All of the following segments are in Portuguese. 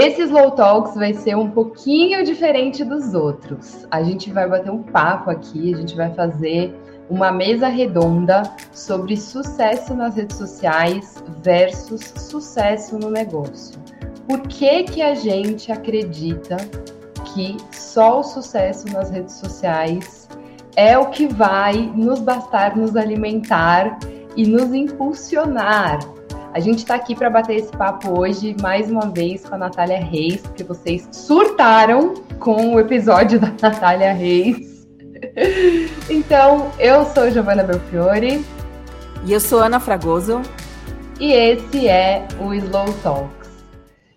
Esse Slow Talks vai ser um pouquinho diferente dos outros. A gente vai bater um papo aqui, a gente vai fazer uma mesa redonda sobre sucesso nas redes sociais versus sucesso no negócio. Por que, que a gente acredita que só o sucesso nas redes sociais é o que vai nos bastar nos alimentar e nos impulsionar? A gente está aqui para bater esse papo hoje, mais uma vez, com a Natália Reis, porque vocês surtaram com o episódio da Natália Reis. então, eu sou Giovana Belfiore. E eu sou Ana Fragoso. E esse é o Slow Talks.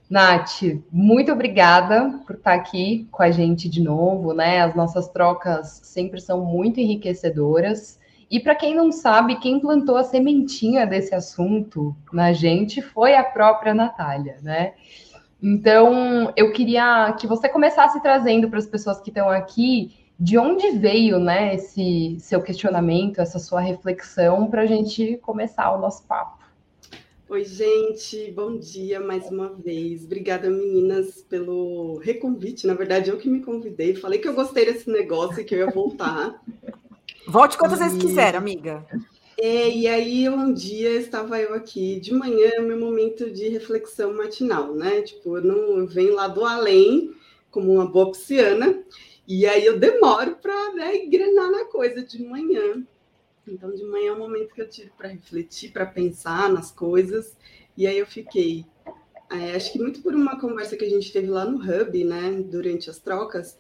Nath, muito obrigada por estar aqui com a gente de novo, né? As nossas trocas sempre são muito enriquecedoras. E para quem não sabe, quem plantou a sementinha desse assunto na gente foi a própria Natália, né? Então, eu queria que você começasse trazendo para as pessoas que estão aqui de onde veio né, esse seu questionamento, essa sua reflexão, para a gente começar o nosso papo. Oi, gente, bom dia mais uma vez. Obrigada, meninas, pelo reconvite. Na verdade, eu que me convidei. Falei que eu gostei desse negócio e que eu ia voltar. Volte quantas e... vezes quiser, amiga. É, e aí um dia estava eu aqui de manhã, meu momento de reflexão matinal, né? Tipo, eu não venho lá do além, como uma boa pisciana, e aí eu demoro para né, engrenar na coisa de manhã. Então, de manhã é o momento que eu tiro para refletir, para pensar nas coisas. E aí eu fiquei. É, acho que muito por uma conversa que a gente teve lá no Hub, né, durante as trocas,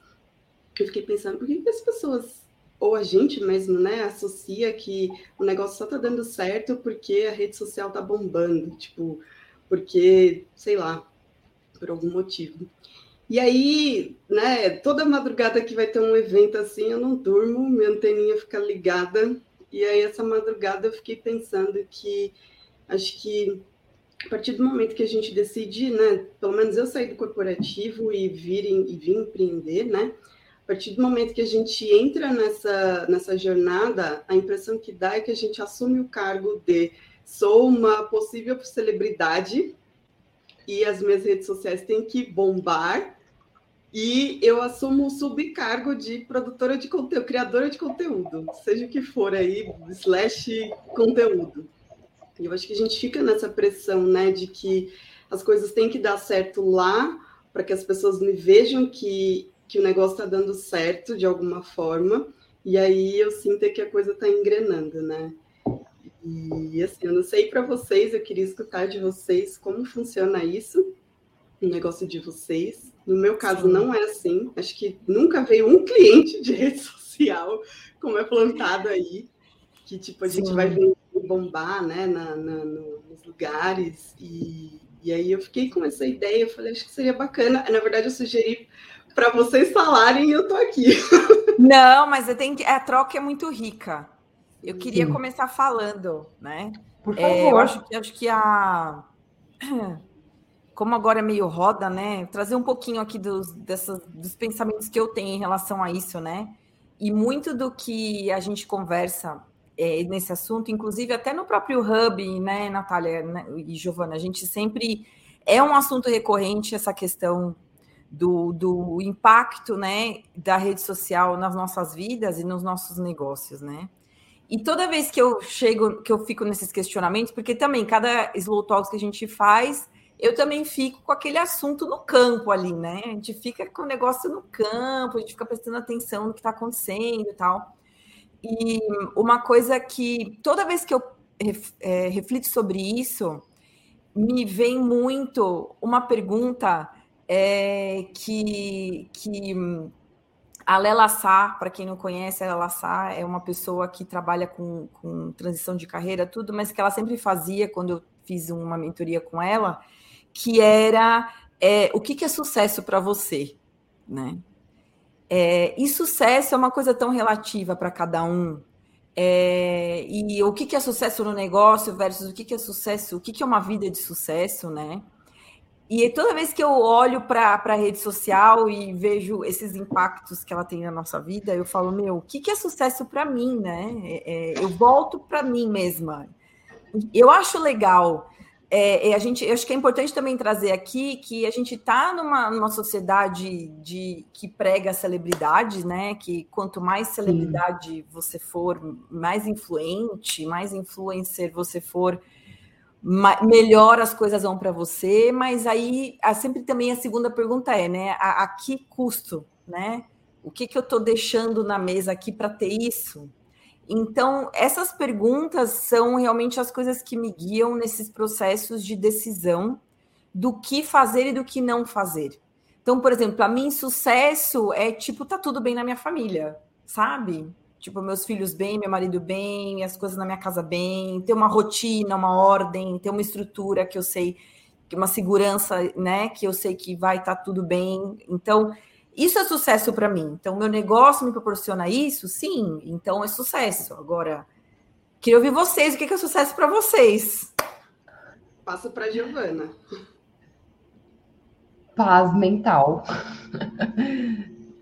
que eu fiquei pensando, por que, que as pessoas, ou a gente mesmo, né, associa que o negócio só tá dando certo porque a rede social tá bombando, tipo, porque, sei lá, por algum motivo. E aí, né, toda madrugada que vai ter um evento assim, eu não durmo, minha anteninha fica ligada. E aí, essa madrugada, eu fiquei pensando que acho que a partir do momento que a gente decide, né, pelo menos eu sair do corporativo e vir e vir empreender, né, partir do momento que a gente entra nessa, nessa jornada, a impressão que dá é que a gente assume o cargo de sou uma possível celebridade e as minhas redes sociais têm que bombar e eu assumo o subcargo de produtora de conteúdo, criadora de conteúdo, seja o que for aí, slash conteúdo. Eu acho que a gente fica nessa pressão, né, de que as coisas têm que dar certo lá, para que as pessoas me vejam que, que o negócio está dando certo de alguma forma, e aí eu sinto que a coisa está engrenando, né? E assim, eu não sei para vocês, eu queria escutar de vocês como funciona isso, o negócio de vocês, no meu caso, não é assim. Acho que nunca veio um cliente de rede social, como é plantado aí, que tipo, a Sim. gente vai bombar né, na, na, nos lugares. E, e aí eu fiquei com essa ideia, eu falei, acho que seria bacana. Na verdade, eu sugeri para vocês falarem e eu tô aqui. Não, mas eu tenho que... a troca é muito rica. Eu queria Sim. começar falando, né? Por favor. É, eu acho, acho que a como agora é meio roda, né? Trazer um pouquinho aqui dos, dessas, dos pensamentos que eu tenho em relação a isso, né? E muito do que a gente conversa é, nesse assunto, inclusive até no próprio Hub, né, Natália né, e Giovana, a gente sempre é um assunto recorrente essa questão do, do impacto, né, da rede social nas nossas vidas e nos nossos negócios, né? E toda vez que eu chego, que eu fico nesses questionamentos, porque também cada slow talks que a gente faz eu também fico com aquele assunto no campo ali, né? A gente fica com o negócio no campo, a gente fica prestando atenção no que está acontecendo e tal. E uma coisa que toda vez que eu é, reflito sobre isso, me vem muito uma pergunta é, que, que a Lela Sá, para quem não conhece, a Lela Sá é uma pessoa que trabalha com, com transição de carreira, tudo, mas que ela sempre fazia quando eu fiz uma mentoria com ela, que era é, o que, que é sucesso para você, né? É, e sucesso é uma coisa tão relativa para cada um. É, e o que, que é sucesso no negócio versus o que, que é sucesso, o que, que é uma vida de sucesso, né? E toda vez que eu olho para a rede social e vejo esses impactos que ela tem na nossa vida, eu falo, meu, o que, que é sucesso para mim, né? É, é, eu volto para mim mesma. Eu acho legal é, é, a gente, eu acho que é importante também trazer aqui que a gente está numa, numa sociedade de que prega celebridade, né? Que quanto mais celebridade Sim. você for, mais influente, mais influencer você for, melhor as coisas vão para você. Mas aí, sempre também a segunda pergunta é, né? A, a que custo, né? O que, que eu estou deixando na mesa aqui para ter isso? Então, essas perguntas são realmente as coisas que me guiam nesses processos de decisão do que fazer e do que não fazer. Então, por exemplo, para mim, sucesso é tipo, tá tudo bem na minha família, sabe? Tipo, meus filhos bem, meu marido bem, as coisas na minha casa bem, ter uma rotina, uma ordem, ter uma estrutura que eu sei, uma segurança, né? Que eu sei que vai estar tá tudo bem. Então, isso é sucesso para mim. Então, meu negócio me proporciona isso? Sim, então é sucesso. Agora, queria ouvir vocês, o que é sucesso para vocês? Passa para a Giovana. Paz mental.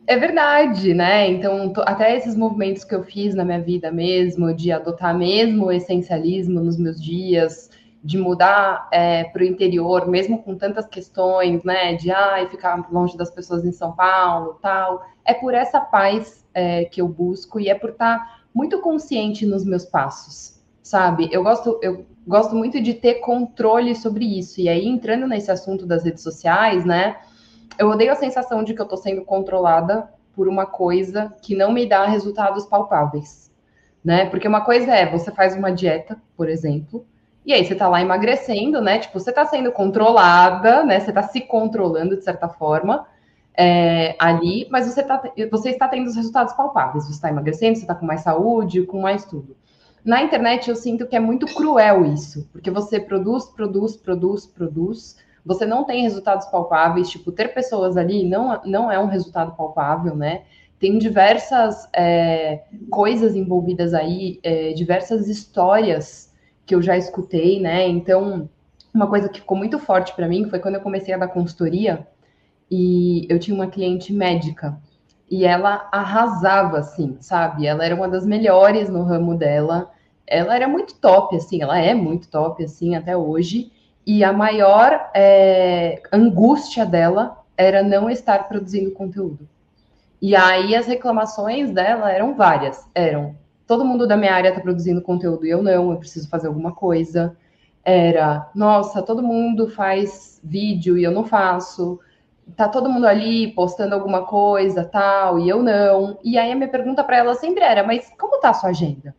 É verdade, né? Então, até esses movimentos que eu fiz na minha vida mesmo, de adotar mesmo o essencialismo nos meus dias, de mudar é, para o interior, mesmo com tantas questões, né, de ai, ficar longe das pessoas em São Paulo, tal, é por essa paz é, que eu busco e é por estar tá muito consciente nos meus passos, sabe? Eu gosto, eu gosto muito de ter controle sobre isso. E aí, entrando nesse assunto das redes sociais, né, eu odeio a sensação de que eu estou sendo controlada por uma coisa que não me dá resultados palpáveis, né? Porque uma coisa é você faz uma dieta, por exemplo, e aí você tá lá emagrecendo, né? Tipo, você tá sendo controlada, né? Você tá se controlando de certa forma é, ali, mas você, tá, você está tendo os resultados palpáveis. Você está emagrecendo, você está com mais saúde, com mais tudo. Na internet eu sinto que é muito cruel isso, porque você produz, produz, produz, produz. Você não tem resultados palpáveis, tipo, ter pessoas ali não, não é um resultado palpável, né? Tem diversas é, coisas envolvidas aí, é, diversas histórias que eu já escutei, né? Então, uma coisa que ficou muito forte para mim foi quando eu comecei a dar consultoria e eu tinha uma cliente médica e ela arrasava, assim, sabe? Ela era uma das melhores no ramo dela. Ela era muito top, assim, ela é muito top, assim, até hoje. E a maior é, angústia dela era não estar produzindo conteúdo. E aí as reclamações dela eram várias. Eram todo mundo da minha área está produzindo conteúdo e eu não, eu preciso fazer alguma coisa. Era, nossa, todo mundo faz vídeo e eu não faço. Tá todo mundo ali postando alguma coisa, tal, e eu não. E aí a minha pergunta para ela sempre era: "Mas como tá a sua agenda?"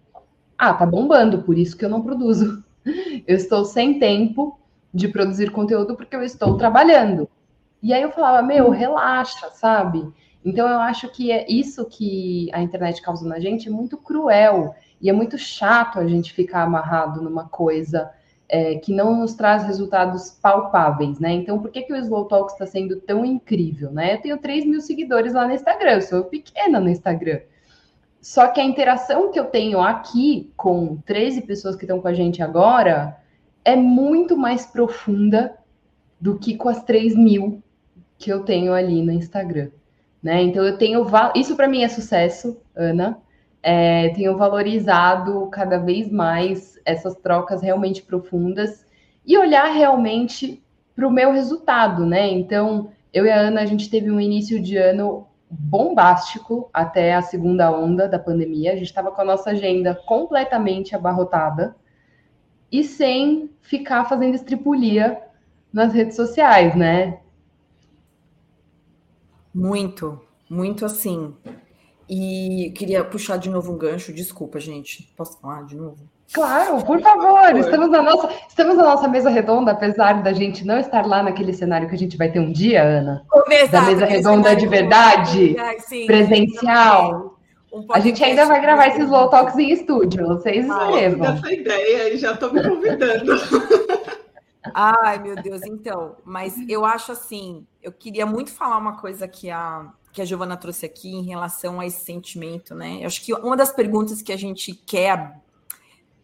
Ah, tá bombando, por isso que eu não produzo. Eu estou sem tempo de produzir conteúdo porque eu estou trabalhando. E aí eu falava: "Meu, relaxa, sabe?" Então, eu acho que é isso que a internet causa na gente é muito cruel e é muito chato a gente ficar amarrado numa coisa é, que não nos traz resultados palpáveis, né? Então, por que, que o Slow Talk está sendo tão incrível, né? Eu tenho 3 mil seguidores lá no Instagram, eu sou pequena no Instagram. Só que a interação que eu tenho aqui com 13 pessoas que estão com a gente agora é muito mais profunda do que com as 3 mil que eu tenho ali no Instagram. Né? Então eu tenho isso para mim é sucesso, Ana. É, tenho valorizado cada vez mais essas trocas realmente profundas e olhar realmente para o meu resultado, né? Então eu e a Ana a gente teve um início de ano bombástico até a segunda onda da pandemia. A gente estava com a nossa agenda completamente abarrotada e sem ficar fazendo estripulia nas redes sociais, né? Muito, muito assim. E queria puxar de novo um gancho, desculpa, gente. Posso falar de novo? Claro, por favor. Estamos na nossa, estamos na nossa mesa redonda, apesar da gente não estar lá naquele cenário que a gente vai ter um dia, Ana. da mesa redonda de verdade, sim, presencial. Um a gente ainda vai gravar esses low talks em estúdio, vocês ah, escrevam. essa ideia, já estou me convidando. Ai, meu Deus, então, mas eu acho assim, eu queria muito falar uma coisa que a, que a Giovana trouxe aqui em relação a esse sentimento, né? Eu acho que uma das perguntas que a gente quer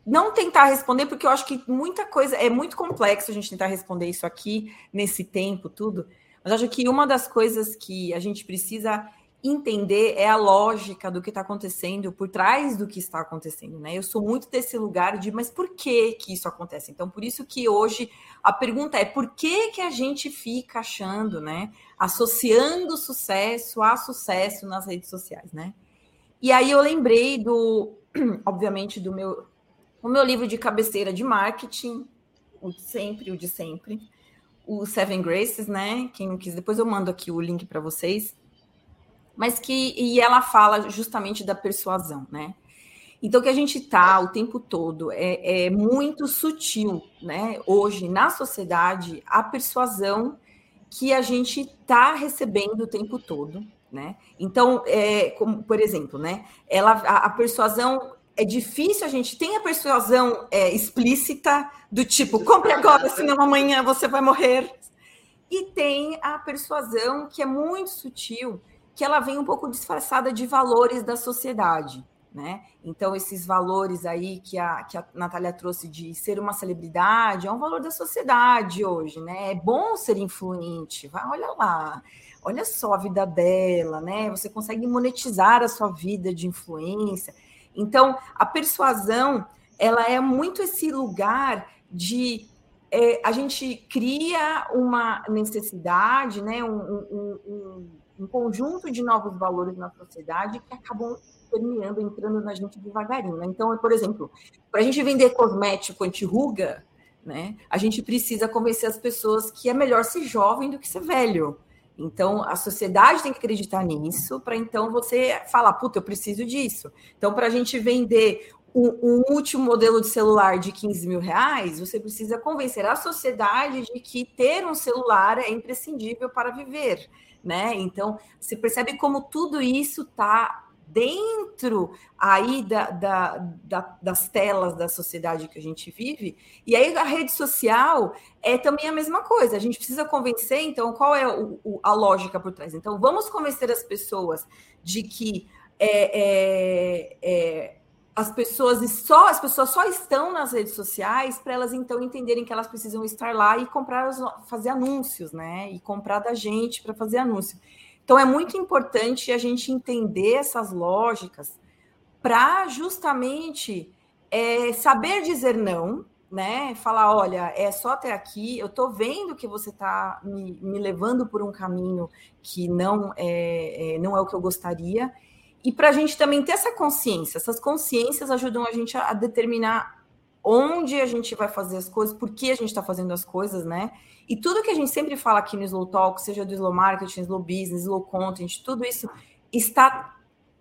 não tentar responder, porque eu acho que muita coisa é muito complexo a gente tentar responder isso aqui nesse tempo, tudo. Mas acho que uma das coisas que a gente precisa entender é a lógica do que está acontecendo por trás do que está acontecendo, né? Eu sou muito desse lugar de, mas por que que isso acontece? Então, por isso que hoje a pergunta é por que que a gente fica achando, né, associando sucesso a sucesso nas redes sociais, né? E aí eu lembrei do, obviamente, do meu o meu livro de cabeceira de marketing, o de sempre, o de sempre, o Seven Graces, né? Quem não quis, depois eu mando aqui o link para vocês mas que e ela fala justamente da persuasão, né? Então, que a gente tá o tempo todo é, é muito sutil, né? Hoje, na sociedade, a persuasão que a gente está recebendo o tempo todo, né? Então, é, como, por exemplo, né? Ela, a, a, persuasão é difícil, a gente tem a persuasão é, explícita do tipo, compre agora, senão amanhã você vai morrer. E tem a persuasão que é muito sutil, que ela vem um pouco disfarçada de valores da sociedade. Né? Então, esses valores aí que a, que a Natália trouxe de ser uma celebridade é um valor da sociedade hoje, né? É bom ser influente, vai, olha lá, olha só a vida dela, né? Você consegue monetizar a sua vida de influência. Então, a persuasão, ela é muito esse lugar de é, a gente cria uma necessidade, né? um, um, um um conjunto de novos valores na sociedade que acabam permeando, entrando na gente devagarinho. Né? Então, por exemplo, para a gente vender cosmético anti-ruga, né, a gente precisa convencer as pessoas que é melhor ser jovem do que ser velho. Então, a sociedade tem que acreditar nisso, para então você falar, puta, eu preciso disso. Então, para a gente vender um, um, último modelo de celular de 15 mil reais, você precisa convencer a sociedade de que ter um celular é imprescindível para viver né? Então, você percebe como tudo isso está dentro aí da, da, da, das telas da sociedade que a gente vive. E aí a rede social é também a mesma coisa. A gente precisa convencer, então, qual é o, o, a lógica por trás? Então, vamos convencer as pessoas de que é, é, é as pessoas só as pessoas só estão nas redes sociais para elas então entenderem que elas precisam estar lá e comprar fazer anúncios, né? E comprar da gente para fazer anúncio. Então é muito importante a gente entender essas lógicas para justamente é, saber dizer não, né? Falar, olha, é só até aqui. Eu estou vendo que você está me, me, levando por um caminho que não é, é, não é o que eu gostaria e para a gente também ter essa consciência, essas consciências ajudam a gente a, a determinar onde a gente vai fazer as coisas, por que a gente está fazendo as coisas, né? E tudo que a gente sempre fala aqui no Slow Talk, seja do Slow Marketing, Slow Business, Slow Content, tudo isso está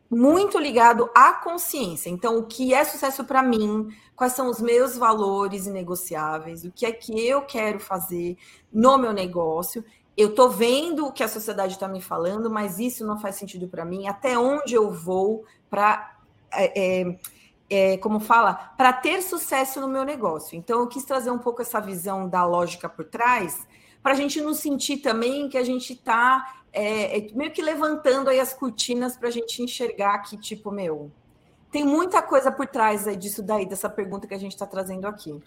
muito ligado à consciência. Então, o que é sucesso para mim? Quais são os meus valores inegociáveis? O que é que eu quero fazer no meu negócio? Eu estou vendo o que a sociedade está me falando, mas isso não faz sentido para mim. Até onde eu vou para, é, é, é, como fala, para ter sucesso no meu negócio? Então, eu quis trazer um pouco essa visão da lógica por trás, para a gente não sentir também que a gente está é, é, meio que levantando aí as cortinas para a gente enxergar que, tipo, meu, tem muita coisa por trás aí disso daí, dessa pergunta que a gente está trazendo aqui.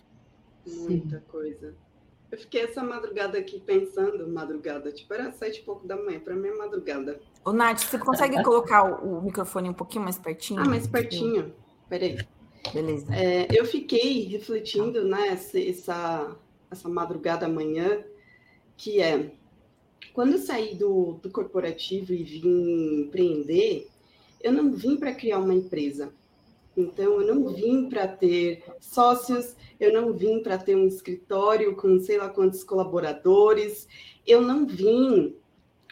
Muita coisa. Eu fiquei essa madrugada aqui pensando, madrugada, tipo, era sete e pouco da manhã, para mim é madrugada. Ô, Nath, você consegue colocar o, o, microfone um pouquinho mais pertinho? Ah, mais pertinho. Peraí. Beleza. É, eu fiquei refletindo, né, essa, essa madrugada amanhã, que é quando eu saí do, do corporativo e vim empreender, eu não vim para criar uma empresa. Então, eu não vim para ter sócios, eu não vim para ter um escritório com sei lá quantos colaboradores, eu não vim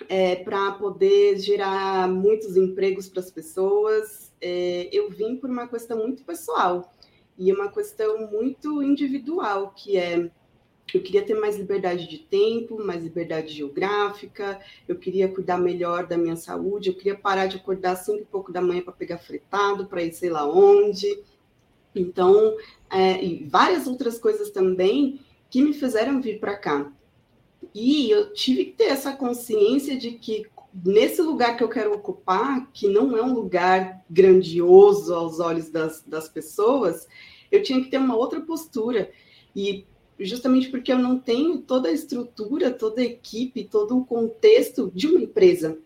é, para poder gerar muitos empregos para as pessoas, é, eu vim por uma questão muito pessoal e uma questão muito individual, que é eu queria ter mais liberdade de tempo, mais liberdade geográfica, eu queria cuidar melhor da minha saúde, eu queria parar de acordar cinco e pouco da manhã para pegar fretado, para ir sei lá onde. Então, é, e várias outras coisas também que me fizeram vir para cá. E eu tive que ter essa consciência de que nesse lugar que eu quero ocupar, que não é um lugar grandioso aos olhos das, das pessoas, eu tinha que ter uma outra postura. E justamente porque eu não tenho toda a estrutura, toda a equipe, todo o contexto de uma empresa.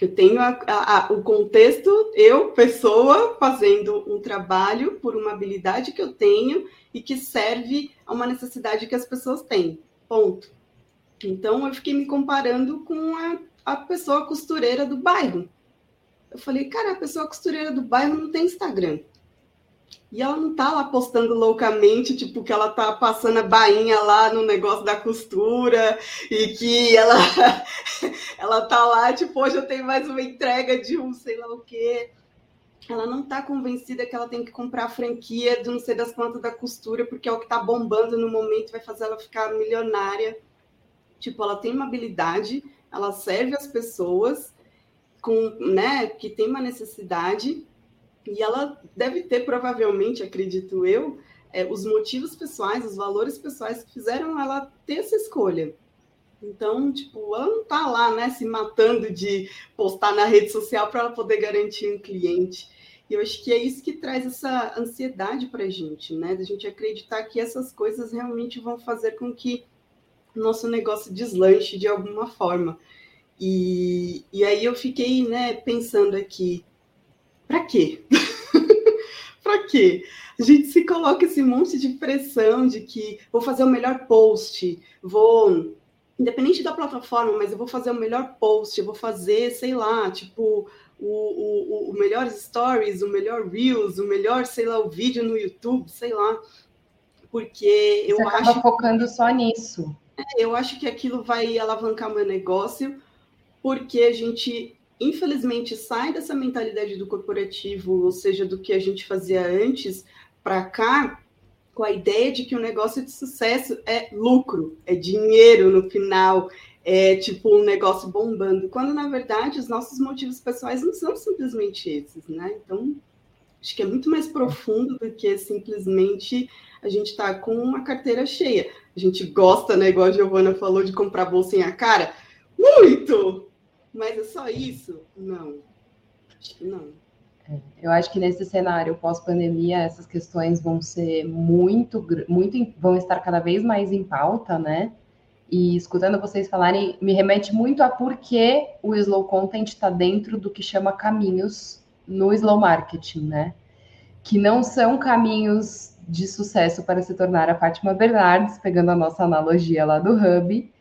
Eu tenho a, a, a, o contexto, eu, pessoa, fazendo um trabalho por uma habilidade que eu tenho e que serve a uma necessidade que as pessoas têm. Ponto. Então, eu fiquei me comparando com a, a pessoa costureira do bairro. Eu falei, cara, a pessoa costureira do bairro não tem Instagram. E ela não tá lá postando loucamente, tipo, que ela tá passando a bainha lá no negócio da costura e que ela, ela tá lá, tipo, hoje eu tenho mais uma entrega de um sei lá o quê. Ela não tá convencida que ela tem que comprar a franquia de não sei das quantas da costura, porque é o que tá bombando no momento, vai fazer ela ficar milionária. Tipo, ela tem uma habilidade, ela serve as pessoas com, né, que tem uma necessidade e ela deve ter, provavelmente, acredito eu, é, os motivos pessoais, os valores pessoais que fizeram ela ter essa escolha. Então, tipo, ela não está lá, né, se matando de postar na rede social para ela poder garantir um cliente. E eu acho que é isso que traz essa ansiedade para a gente, né? Da gente acreditar que essas coisas realmente vão fazer com que nosso negócio deslanche de alguma forma. E, e aí eu fiquei, né, pensando aqui, para quê? para quê? A gente se coloca esse monte de pressão de que vou fazer o melhor post, vou independente da plataforma, mas eu vou fazer o melhor post, eu vou fazer, sei lá, tipo, o, o, o melhor stories, o melhor reels, o melhor, sei lá, o vídeo no YouTube, sei lá. Porque eu Você acho. focando só nisso. É, eu acho que aquilo vai alavancar meu negócio, porque a gente infelizmente, sai dessa mentalidade do corporativo, ou seja, do que a gente fazia antes, para cá, com a ideia de que o um negócio de sucesso é lucro, é dinheiro no final, é tipo um negócio bombando, quando na verdade os nossos motivos pessoais não são simplesmente esses, né? Então, acho que é muito mais profundo do que simplesmente a gente estar tá com uma carteira cheia. A gente gosta, né, igual a Giovana falou, de comprar bolsinha cara. Muito! Mas é só isso? Não. Acho que não. É, eu acho que nesse cenário pós-pandemia essas questões vão ser muito, muito, vão estar cada vez mais em pauta, né? E escutando vocês falarem, me remete muito a por que o slow content está dentro do que chama caminhos no slow marketing, né? Que não são caminhos de sucesso para se tornar a Fátima Bernardes, pegando a nossa analogia lá do Hub,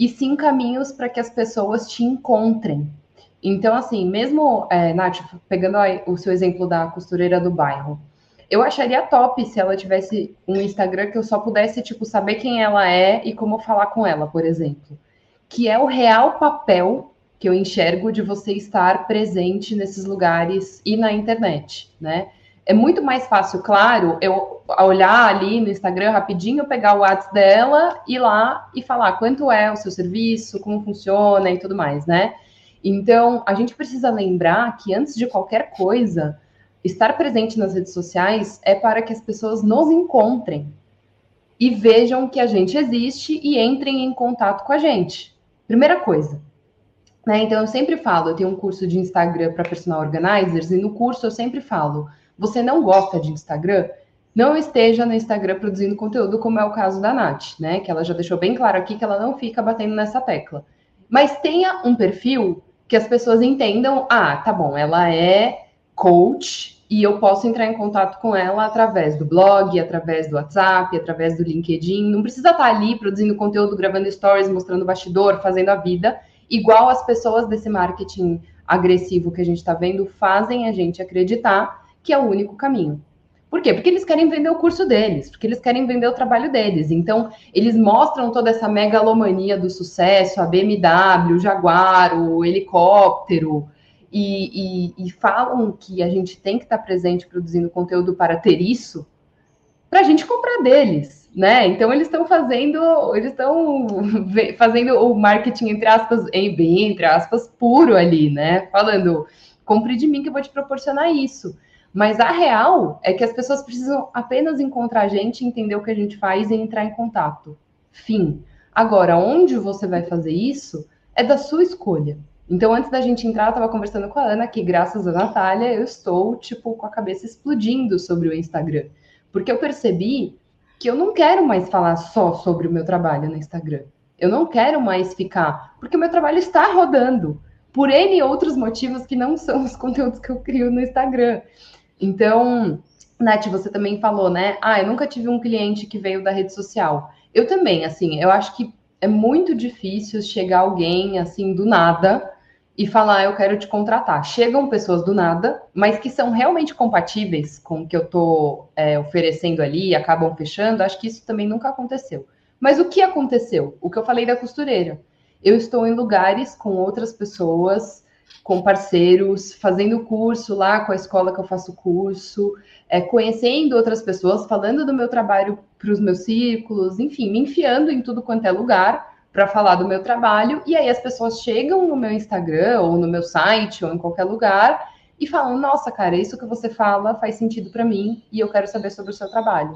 e sim caminhos para que as pessoas te encontrem. Então, assim, mesmo, é, Nath, pegando o seu exemplo da costureira do bairro, eu acharia top se ela tivesse um Instagram que eu só pudesse, tipo, saber quem ela é e como falar com ela, por exemplo. Que é o real papel que eu enxergo de você estar presente nesses lugares e na internet, né? É muito mais fácil, claro, eu olhar ali no Instagram rapidinho, pegar o WhatsApp dela, ir lá e falar quanto é o seu serviço, como funciona e tudo mais, né? Então, a gente precisa lembrar que antes de qualquer coisa, estar presente nas redes sociais é para que as pessoas nos encontrem e vejam que a gente existe e entrem em contato com a gente. Primeira coisa. Né? Então, eu sempre falo, eu tenho um curso de Instagram para personal organizers, e no curso eu sempre falo você não gosta de Instagram, não esteja no Instagram produzindo conteúdo, como é o caso da Nath, né? Que ela já deixou bem claro aqui que ela não fica batendo nessa tecla. Mas tenha um perfil que as pessoas entendam: ah, tá bom, ela é coach e eu posso entrar em contato com ela através do blog, através do WhatsApp, através do LinkedIn. Não precisa estar ali produzindo conteúdo, gravando stories, mostrando bastidor, fazendo a vida, igual as pessoas desse marketing agressivo que a gente está vendo fazem a gente acreditar que é o único caminho. Por quê? Porque eles querem vender o curso deles, porque eles querem vender o trabalho deles. Então, eles mostram toda essa megalomania do sucesso, a BMW, o Jaguar, o helicóptero, e, e, e falam que a gente tem que estar presente produzindo conteúdo para ter isso, para a gente comprar deles, né? Então, eles estão fazendo, eles estão fazendo o marketing, entre aspas, bem entre aspas, puro ali, né? Falando, compre de mim que eu vou te proporcionar isso. Mas a real é que as pessoas precisam apenas encontrar a gente, entender o que a gente faz e entrar em contato. Fim. Agora, onde você vai fazer isso é da sua escolha. Então, antes da gente entrar, eu estava conversando com a Ana, que graças a Natália, eu estou, tipo, com a cabeça explodindo sobre o Instagram. Porque eu percebi que eu não quero mais falar só sobre o meu trabalho no Instagram. Eu não quero mais ficar, porque o meu trabalho está rodando. por N outros motivos que não são os conteúdos que eu crio no Instagram. Então, Nath, você também falou, né? Ah, eu nunca tive um cliente que veio da rede social. Eu também, assim, eu acho que é muito difícil chegar alguém assim do nada e falar, eu quero te contratar. Chegam pessoas do nada, mas que são realmente compatíveis com o que eu estou é, oferecendo ali e acabam fechando. Acho que isso também nunca aconteceu. Mas o que aconteceu? O que eu falei da costureira. Eu estou em lugares com outras pessoas, com parceiros, fazendo curso lá com a escola que eu faço curso, é, conhecendo outras pessoas, falando do meu trabalho para os meus círculos, enfim, me enfiando em tudo quanto é lugar para falar do meu trabalho. E aí as pessoas chegam no meu Instagram ou no meu site ou em qualquer lugar e falam: Nossa, cara, isso que você fala faz sentido para mim e eu quero saber sobre o seu trabalho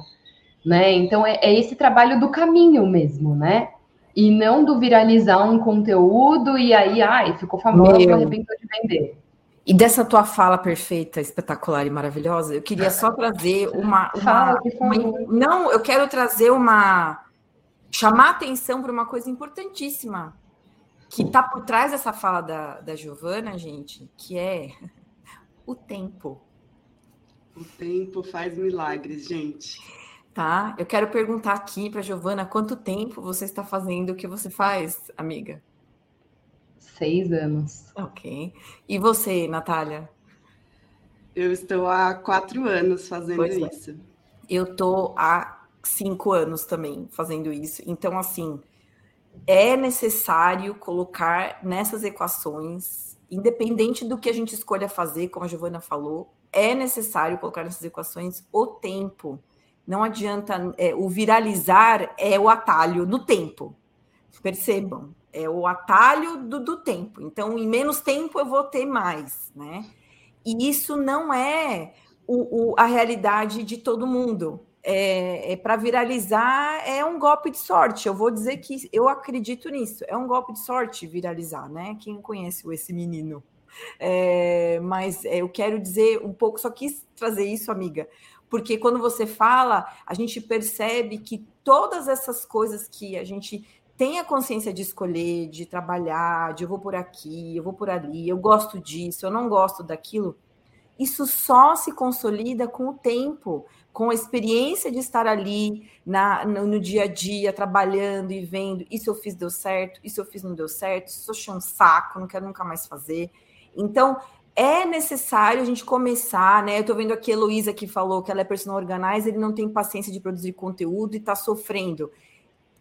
né? Então é, é esse trabalho do caminho mesmo, né? E não do viralizar um conteúdo e aí, ai, ficou famoso, Meu. arrebentou de vender. E dessa tua fala perfeita, espetacular e maravilhosa, eu queria só trazer uma. uma, Fala, uma não, eu quero trazer uma. chamar atenção para uma coisa importantíssima que está por trás dessa fala da, da Giovana, gente, que é o tempo. O tempo faz milagres, gente. Tá? Eu quero perguntar aqui para Giovana quanto tempo você está fazendo o que você faz, amiga? Seis anos. Ok. E você, Natália? Eu estou há quatro anos fazendo pois é. isso. É. Eu estou há cinco anos também fazendo isso. Então, assim, é necessário colocar nessas equações, independente do que a gente escolha fazer, como a Giovana falou, é necessário colocar nessas equações o tempo não adianta. É, o viralizar é o atalho no tempo. Percebam, é o atalho do, do tempo. Então, em menos tempo eu vou ter mais, né? E isso não é o, o, a realidade de todo mundo. É, é para viralizar é um golpe de sorte. Eu vou dizer que eu acredito nisso. É um golpe de sorte viralizar, né? Quem conhece esse menino? É, mas é, eu quero dizer um pouco, só quis trazer isso, amiga, porque quando você fala, a gente percebe que todas essas coisas que a gente tem a consciência de escolher, de trabalhar, de eu vou por aqui, eu vou por ali, eu gosto disso, eu não gosto daquilo, isso só se consolida com o tempo, com a experiência de estar ali na, no, no, dia a dia, trabalhando e vendo, isso eu fiz, deu certo, isso eu fiz, não deu certo, isso eu achei um saco, não quero nunca mais fazer. Então, é necessário a gente começar, né? Eu estou vendo aqui a Heloísa que falou que ela é personal organizer, ele não tem paciência de produzir conteúdo e está sofrendo.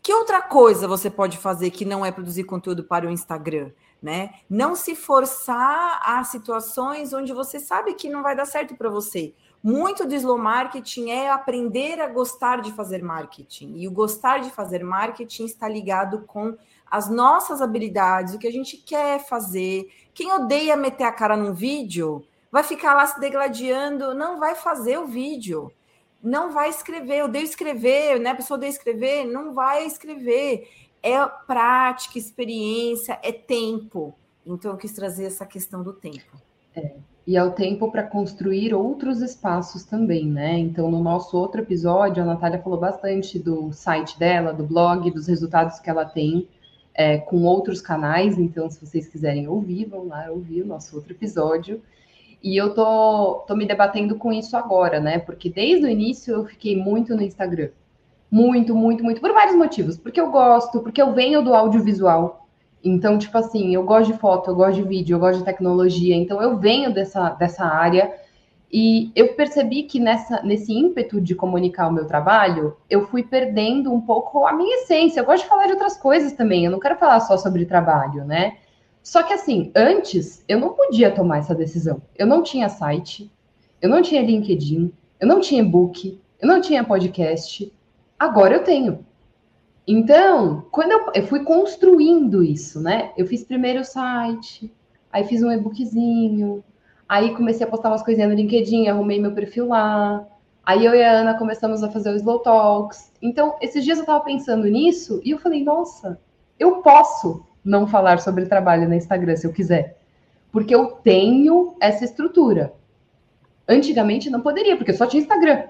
Que outra coisa você pode fazer que não é produzir conteúdo para o Instagram, né? Não se forçar a situações onde você sabe que não vai dar certo para você. Muito do slow marketing é aprender a gostar de fazer marketing. E o gostar de fazer marketing está ligado com as nossas habilidades, o que a gente quer fazer. Quem odeia meter a cara num vídeo vai ficar lá se degladiando, não vai fazer o vídeo, não vai escrever. Eu odeio escrever, né? A pessoa odeia escrever, não vai escrever. É prática, experiência, é tempo. Então, eu quis trazer essa questão do tempo. É. E é o tempo para construir outros espaços também, né? Então, no nosso outro episódio, a Natália falou bastante do site dela, do blog, dos resultados que ela tem é, com outros canais, então se vocês quiserem ouvir, vão lá ouvir o nosso outro episódio. E eu tô, tô me debatendo com isso agora, né? Porque desde o início eu fiquei muito no Instagram. Muito, muito, muito, por vários motivos. Porque eu gosto, porque eu venho do audiovisual. Então, tipo assim, eu gosto de foto, eu gosto de vídeo, eu gosto de tecnologia. Então, eu venho dessa, dessa área e eu percebi que nessa, nesse ímpeto de comunicar o meu trabalho, eu fui perdendo um pouco a minha essência. Eu gosto de falar de outras coisas também, eu não quero falar só sobre trabalho, né? Só que assim, antes eu não podia tomar essa decisão. Eu não tinha site, eu não tinha LinkedIn, eu não tinha e-book, eu não tinha podcast. Agora eu tenho. Então, quando eu, eu fui construindo isso, né? Eu fiz primeiro o site, aí fiz um e-bookzinho, Aí comecei a postar umas coisinhas no LinkedIn, arrumei meu perfil lá. Aí eu e a Ana começamos a fazer o Slow Talks. Então, esses dias eu tava pensando nisso e eu falei, nossa, eu posso não falar sobre trabalho no Instagram se eu quiser. Porque eu tenho essa estrutura. Antigamente não poderia, porque eu só tinha Instagram,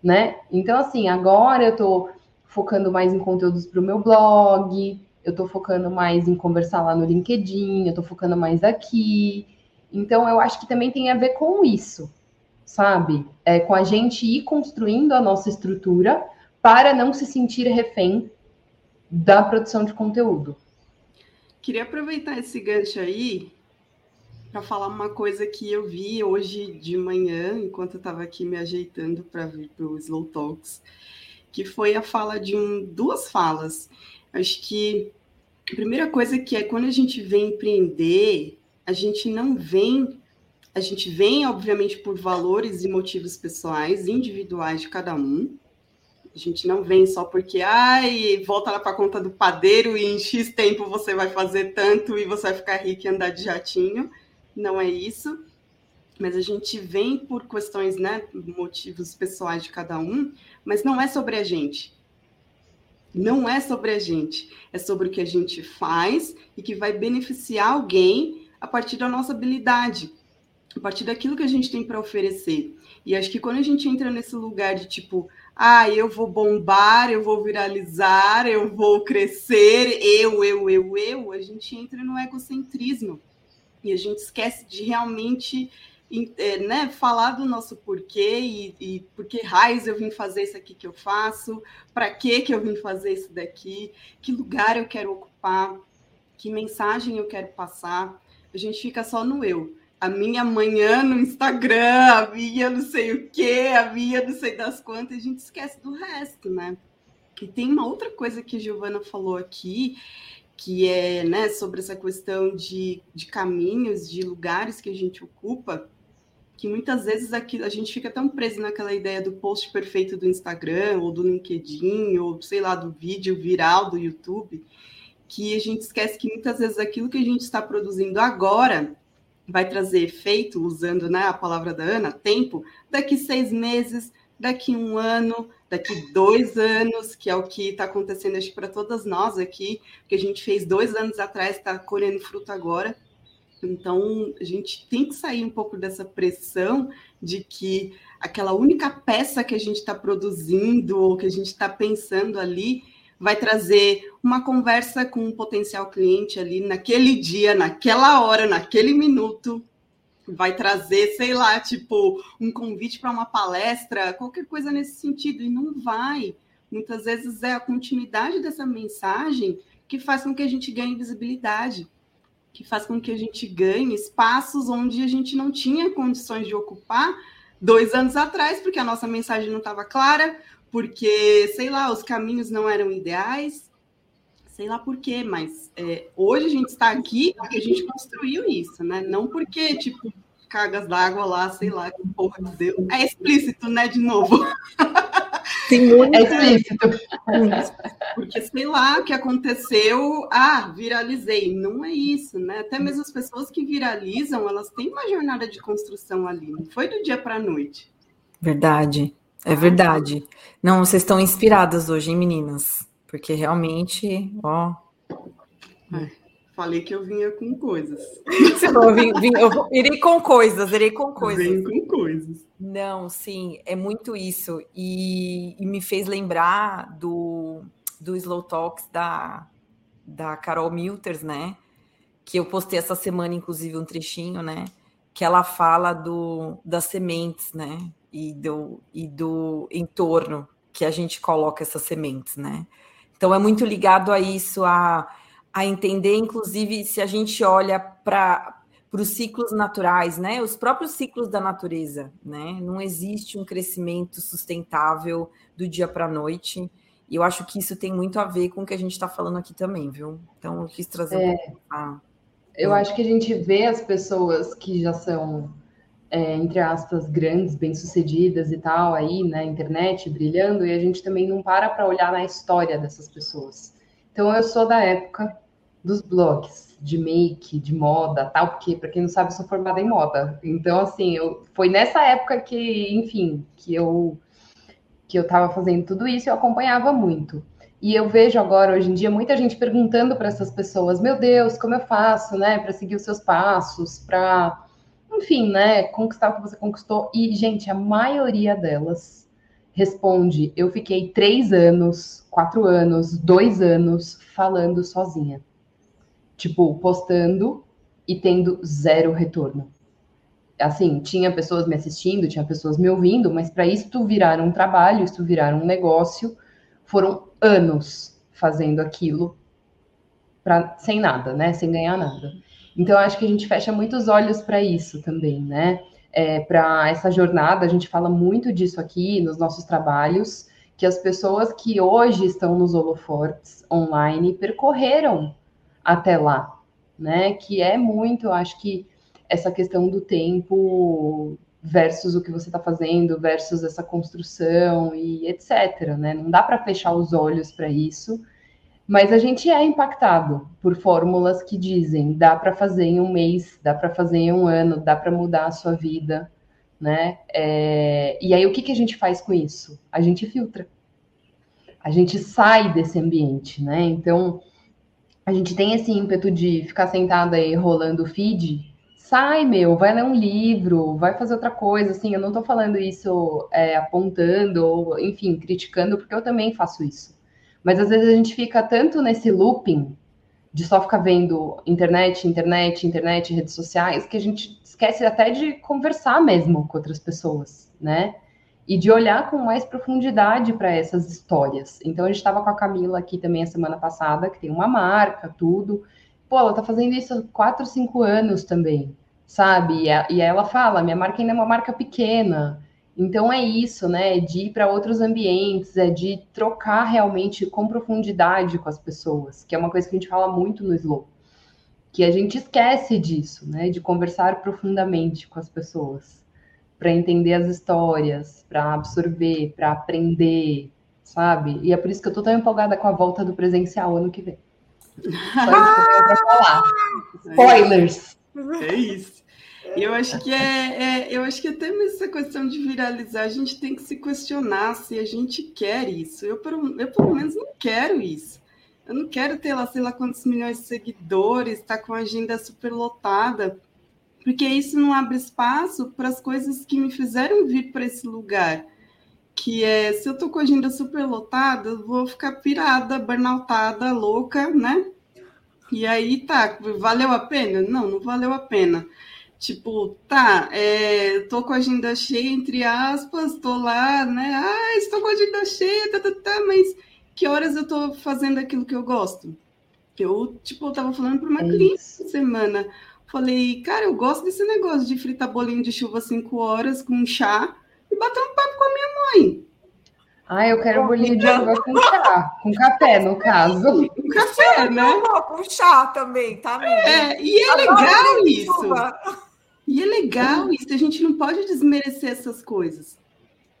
né? Então, assim, agora eu tô focando mais em conteúdos para o meu blog, eu estou focando mais em conversar lá no LinkedIn, eu estou focando mais aqui. Então, eu acho que também tem a ver com isso, sabe? É, com a gente ir construindo a nossa estrutura para não se sentir refém da produção de conteúdo. Queria aproveitar esse gancho aí para falar uma coisa que eu vi hoje de manhã, enquanto eu estava aqui me ajeitando para vir para o Slow Talks, que foi a fala de um, duas falas. Acho que a primeira coisa que é quando a gente vem empreender, a gente não vem, a gente vem, obviamente, por valores e motivos pessoais, individuais de cada um. A gente não vem só porque, ai, volta lá para a conta do padeiro e em X tempo você vai fazer tanto e você vai ficar rico e andar de jatinho. Não é isso. Mas a gente vem por questões, né, motivos pessoais de cada um, mas não é sobre a gente. Não é sobre a gente. É sobre o que a gente faz e que vai beneficiar alguém a partir da nossa habilidade, a partir daquilo que a gente tem para oferecer. E acho que quando a gente entra nesse lugar de tipo, ah, eu vou bombar, eu vou viralizar, eu vou crescer, eu, eu, eu, eu, a gente entra no egocentrismo e a gente esquece de realmente é, né, falar do nosso porquê e, e por que raios eu vim fazer isso aqui que eu faço, para que que eu vim fazer isso daqui, que lugar eu quero ocupar, que mensagem eu quero passar. A gente fica só no eu a minha manhã no Instagram, a minha não sei o que, a minha não sei das quantas, a gente esquece do resto, né? E tem uma outra coisa que a Giovana falou aqui, que é né, sobre essa questão de, de caminhos, de lugares que a gente ocupa, que muitas vezes aqui a gente fica tão preso naquela ideia do post perfeito do Instagram, ou do LinkedIn, ou sei lá, do vídeo viral do YouTube, que a gente esquece que muitas vezes aquilo que a gente está produzindo agora vai trazer efeito, usando né, a palavra da Ana, tempo, daqui seis meses, daqui um ano, daqui dois anos, que é o que está acontecendo acho para todas nós aqui, que a gente fez dois anos atrás, está colhendo fruto agora. Então, a gente tem que sair um pouco dessa pressão de que aquela única peça que a gente está produzindo ou que a gente está pensando ali vai trazer uma conversa com um potencial cliente ali naquele dia, naquela hora, naquele minuto, vai trazer, sei lá, tipo, um convite para uma palestra, qualquer coisa nesse sentido, e não vai. Muitas vezes é a continuidade dessa mensagem que faz com que a gente ganhe visibilidade, que faz com que a gente ganhe espaços onde a gente não tinha condições de ocupar dois anos atrás, porque a nossa mensagem não estava clara, porque, sei lá, os caminhos não eram ideais, sei lá por quê, mas é, hoje a gente está aqui porque a gente construiu isso, né? Não porque, tipo, cargas d'água lá, sei lá, que porra de Deus. É explícito, né, de novo. Sim, muito é explícito. Porque, sei lá, o que aconteceu, ah, viralizei. Não é isso, né? Até mesmo as pessoas que viralizam, elas têm uma jornada de construção ali, não foi do dia para a noite. Verdade. É verdade. Não, vocês estão inspiradas hoje, hein, meninas? Porque realmente, ó. Ai, falei que eu vinha com coisas. eu, vim, vim, eu irei com coisas, irei com coisas. Vem com coisas. Não, sim, é muito isso. E, e, me fez lembrar do, do Slow Talks da, da Carol Milters, né? Que eu postei essa semana, inclusive, um trechinho, né? Que ela fala do, das sementes, né? E do, e do entorno que a gente coloca essas sementes, né? Então é muito ligado a isso, a, a entender, inclusive, se a gente olha para os ciclos naturais, né? Os próprios ciclos da natureza, né? Não existe um crescimento sustentável do dia para a noite. E eu acho que isso tem muito a ver com o que a gente está falando aqui também, viu? Então eu quis trazer é, um a... Eu acho que a gente vê as pessoas que já são é, entre aspas, grandes, bem-sucedidas e tal, aí na internet, brilhando, e a gente também não para para olhar na história dessas pessoas. Então, eu sou da época dos blogs de make, de moda, tal, porque, para quem não sabe, eu sou formada em moda. Então, assim, eu, foi nessa época que, enfim, que eu que eu estava fazendo tudo isso, eu acompanhava muito. E eu vejo agora, hoje em dia, muita gente perguntando para essas pessoas: meu Deus, como eu faço, né, para seguir os seus passos, para enfim, né, conquistar o que você conquistou. E, gente, a maioria delas responde: Eu fiquei três anos, quatro anos, dois anos falando sozinha. Tipo, postando e tendo zero retorno. Assim, tinha pessoas me assistindo, tinha pessoas me ouvindo, mas para isso virar um trabalho, isso virar um negócio, foram anos fazendo aquilo pra, sem nada, né? Sem ganhar nada. Então, acho que a gente fecha muitos olhos para isso também, né? É, para essa jornada, a gente fala muito disso aqui nos nossos trabalhos, que as pessoas que hoje estão nos holofortes online percorreram até lá, né? Que é muito, acho que essa questão do tempo versus o que você está fazendo, versus essa construção e etc. Né? Não dá para fechar os olhos para isso, mas a gente é impactado por fórmulas que dizem dá para fazer em um mês, dá para fazer em um ano, dá para mudar a sua vida, né? É... E aí o que, que a gente faz com isso? A gente filtra, a gente sai desse ambiente, né? Então a gente tem esse ímpeto de ficar sentada aí rolando o feed sai, meu, vai ler um livro, vai fazer outra coisa, assim, eu não tô falando isso é, apontando ou, enfim, criticando, porque eu também faço isso. Mas às vezes a gente fica tanto nesse looping de só ficar vendo internet, internet, internet, redes sociais, que a gente esquece até de conversar mesmo com outras pessoas, né? E de olhar com mais profundidade para essas histórias. Então a gente estava com a Camila aqui também a semana passada, que tem uma marca, tudo pô, ela tá fazendo isso há 4, 5 anos também, sabe? E, a, e ela fala, minha marca ainda é uma marca pequena. Então é isso, né? De ir para outros ambientes, é de trocar realmente com profundidade com as pessoas, que é uma coisa que a gente fala muito no Slow. Que a gente esquece disso, né? De conversar profundamente com as pessoas, para entender as histórias, para absorver, para aprender, sabe? E é por isso que eu tô tão empolgada com a volta do presencial ano que vem. Só isso que eu tenho falar. Spoilers. É isso. Eu acho que é, é, eu acho que até mesmo essa questão de viralizar, a gente tem que se questionar se a gente quer isso. Eu, eu pelo menos não quero isso. Eu não quero ter lá, sei lá, quantos milhões de seguidores, estar tá com a agenda super lotada, porque isso não abre espaço para as coisas que me fizeram vir para esse lugar que é se eu tô com a agenda super lotada, eu vou ficar pirada, burnoutada, louca, né? E aí tá, valeu a pena? Não, não valeu a pena. Tipo, tá, é, tô com a agenda cheia, entre aspas, tô lá, né? Ah, estou com a agenda cheia, tá, tá, tá, mas que horas eu tô fazendo aquilo que eu gosto? Eu, tipo, eu tava falando para uma é cliente essa semana. Falei, cara, eu gosto desse negócio de fritar bolinho de chuva cinco horas com chá e bater um papo com a minha mãe. Ah, eu quero um bolinho de água com chá, com café, no caso. Com café, né? Com chá também, tá? É, e é legal isso. E é legal isso, a gente não pode desmerecer essas coisas.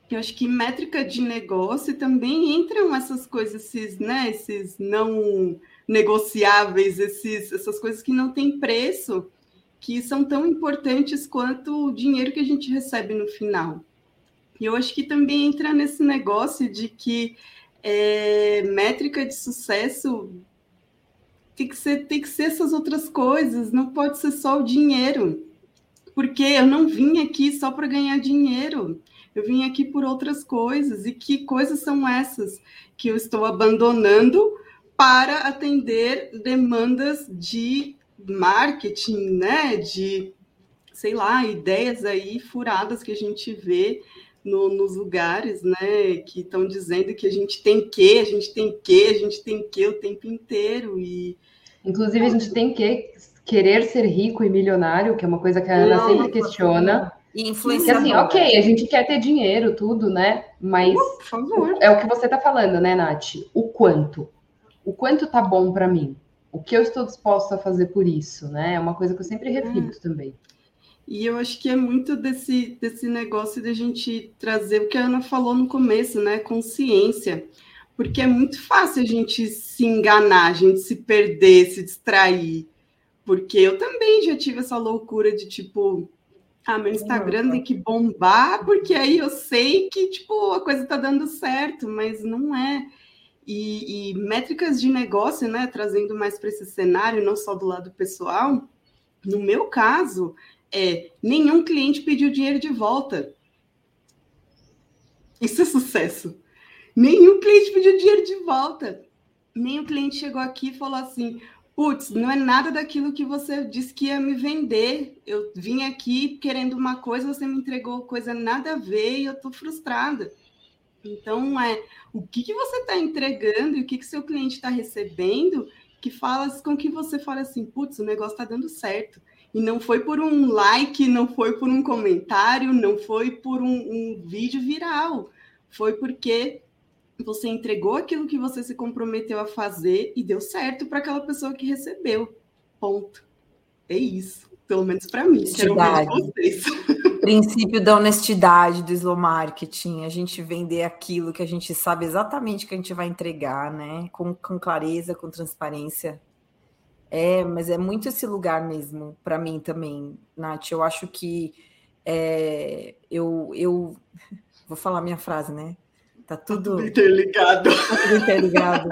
Eu acho que métrica de negócio também entram essas coisas, esses, né, esses não negociáveis, esses, essas coisas que não têm preço, que são tão importantes quanto o dinheiro que a gente recebe no final. E eu acho que também entra nesse negócio de que é, métrica de sucesso tem que, ser, tem que ser essas outras coisas, não pode ser só o dinheiro. Porque eu não vim aqui só para ganhar dinheiro, eu vim aqui por outras coisas. E que coisas são essas que eu estou abandonando para atender demandas de marketing, né? De, sei lá, ideias aí furadas que a gente vê no, nos lugares, né, que estão dizendo que a gente tem que, a gente tem que, a gente tem que o tempo inteiro e inclusive a gente tem que querer ser rico e milionário, que é uma coisa que a Ana não, sempre questiona. E influenciar. assim, ok, a gente quer ter dinheiro, tudo, né? Mas uh, é o que você está falando, né, Nath? O quanto? O quanto tá bom para mim? O que eu estou disposto a fazer por isso, né? É uma coisa que eu sempre reflito é. também. E eu acho que é muito desse, desse negócio de a gente trazer o que a Ana falou no começo, né? Consciência. Porque é muito fácil a gente se enganar, a gente se perder, se distrair. Porque eu também já tive essa loucura de tipo, ah, meu Instagram tem que bombar, porque aí eu sei que, tipo, a coisa tá dando certo, mas não é. E, e métricas de negócio, né, trazendo mais para esse cenário, não só do lado pessoal, no meu caso, é nenhum cliente pediu dinheiro de volta. Isso é sucesso. Nenhum cliente pediu dinheiro de volta. Nenhum cliente chegou aqui e falou assim: putz, não é nada daquilo que você disse que ia me vender. Eu vim aqui querendo uma coisa, você me entregou coisa nada a ver e eu estou frustrada. Então, é o que, que você está entregando e o que, que seu cliente está recebendo que fala com que você fala assim, putz, o negócio está dando certo. E não foi por um like, não foi por um comentário, não foi por um, um vídeo viral. Foi porque você entregou aquilo que você se comprometeu a fazer e deu certo para aquela pessoa que recebeu. Ponto. É isso. Pelo menos para mim. Quero ver vocês. Princípio da honestidade do slow marketing. A gente vender aquilo que a gente sabe exatamente que a gente vai entregar, né? Com, com clareza, com transparência. É, mas é muito esse lugar mesmo, para mim também, Nath. Eu acho que é, eu, eu vou falar minha frase, né? Tá tudo, tudo interligado. Tá tudo interligado.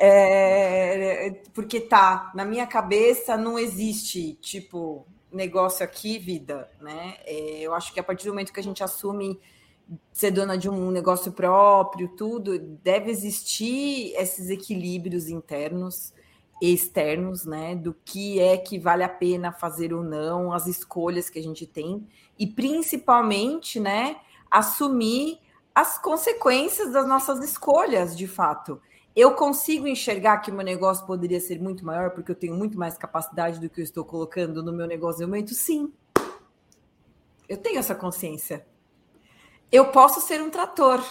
é, porque tá, na minha cabeça não existe, tipo, negócio aqui, vida, né? É, eu acho que a partir do momento que a gente assume ser dona de um negócio próprio, tudo, deve existir esses equilíbrios internos e externos, né? Do que é que vale a pena fazer ou não, as escolhas que a gente tem, e principalmente, né, assumir as consequências das nossas escolhas, de fato. Eu consigo enxergar que o meu negócio poderia ser muito maior, porque eu tenho muito mais capacidade do que eu estou colocando no meu negócio no momento? Sim. Eu tenho essa consciência. Eu posso ser um trator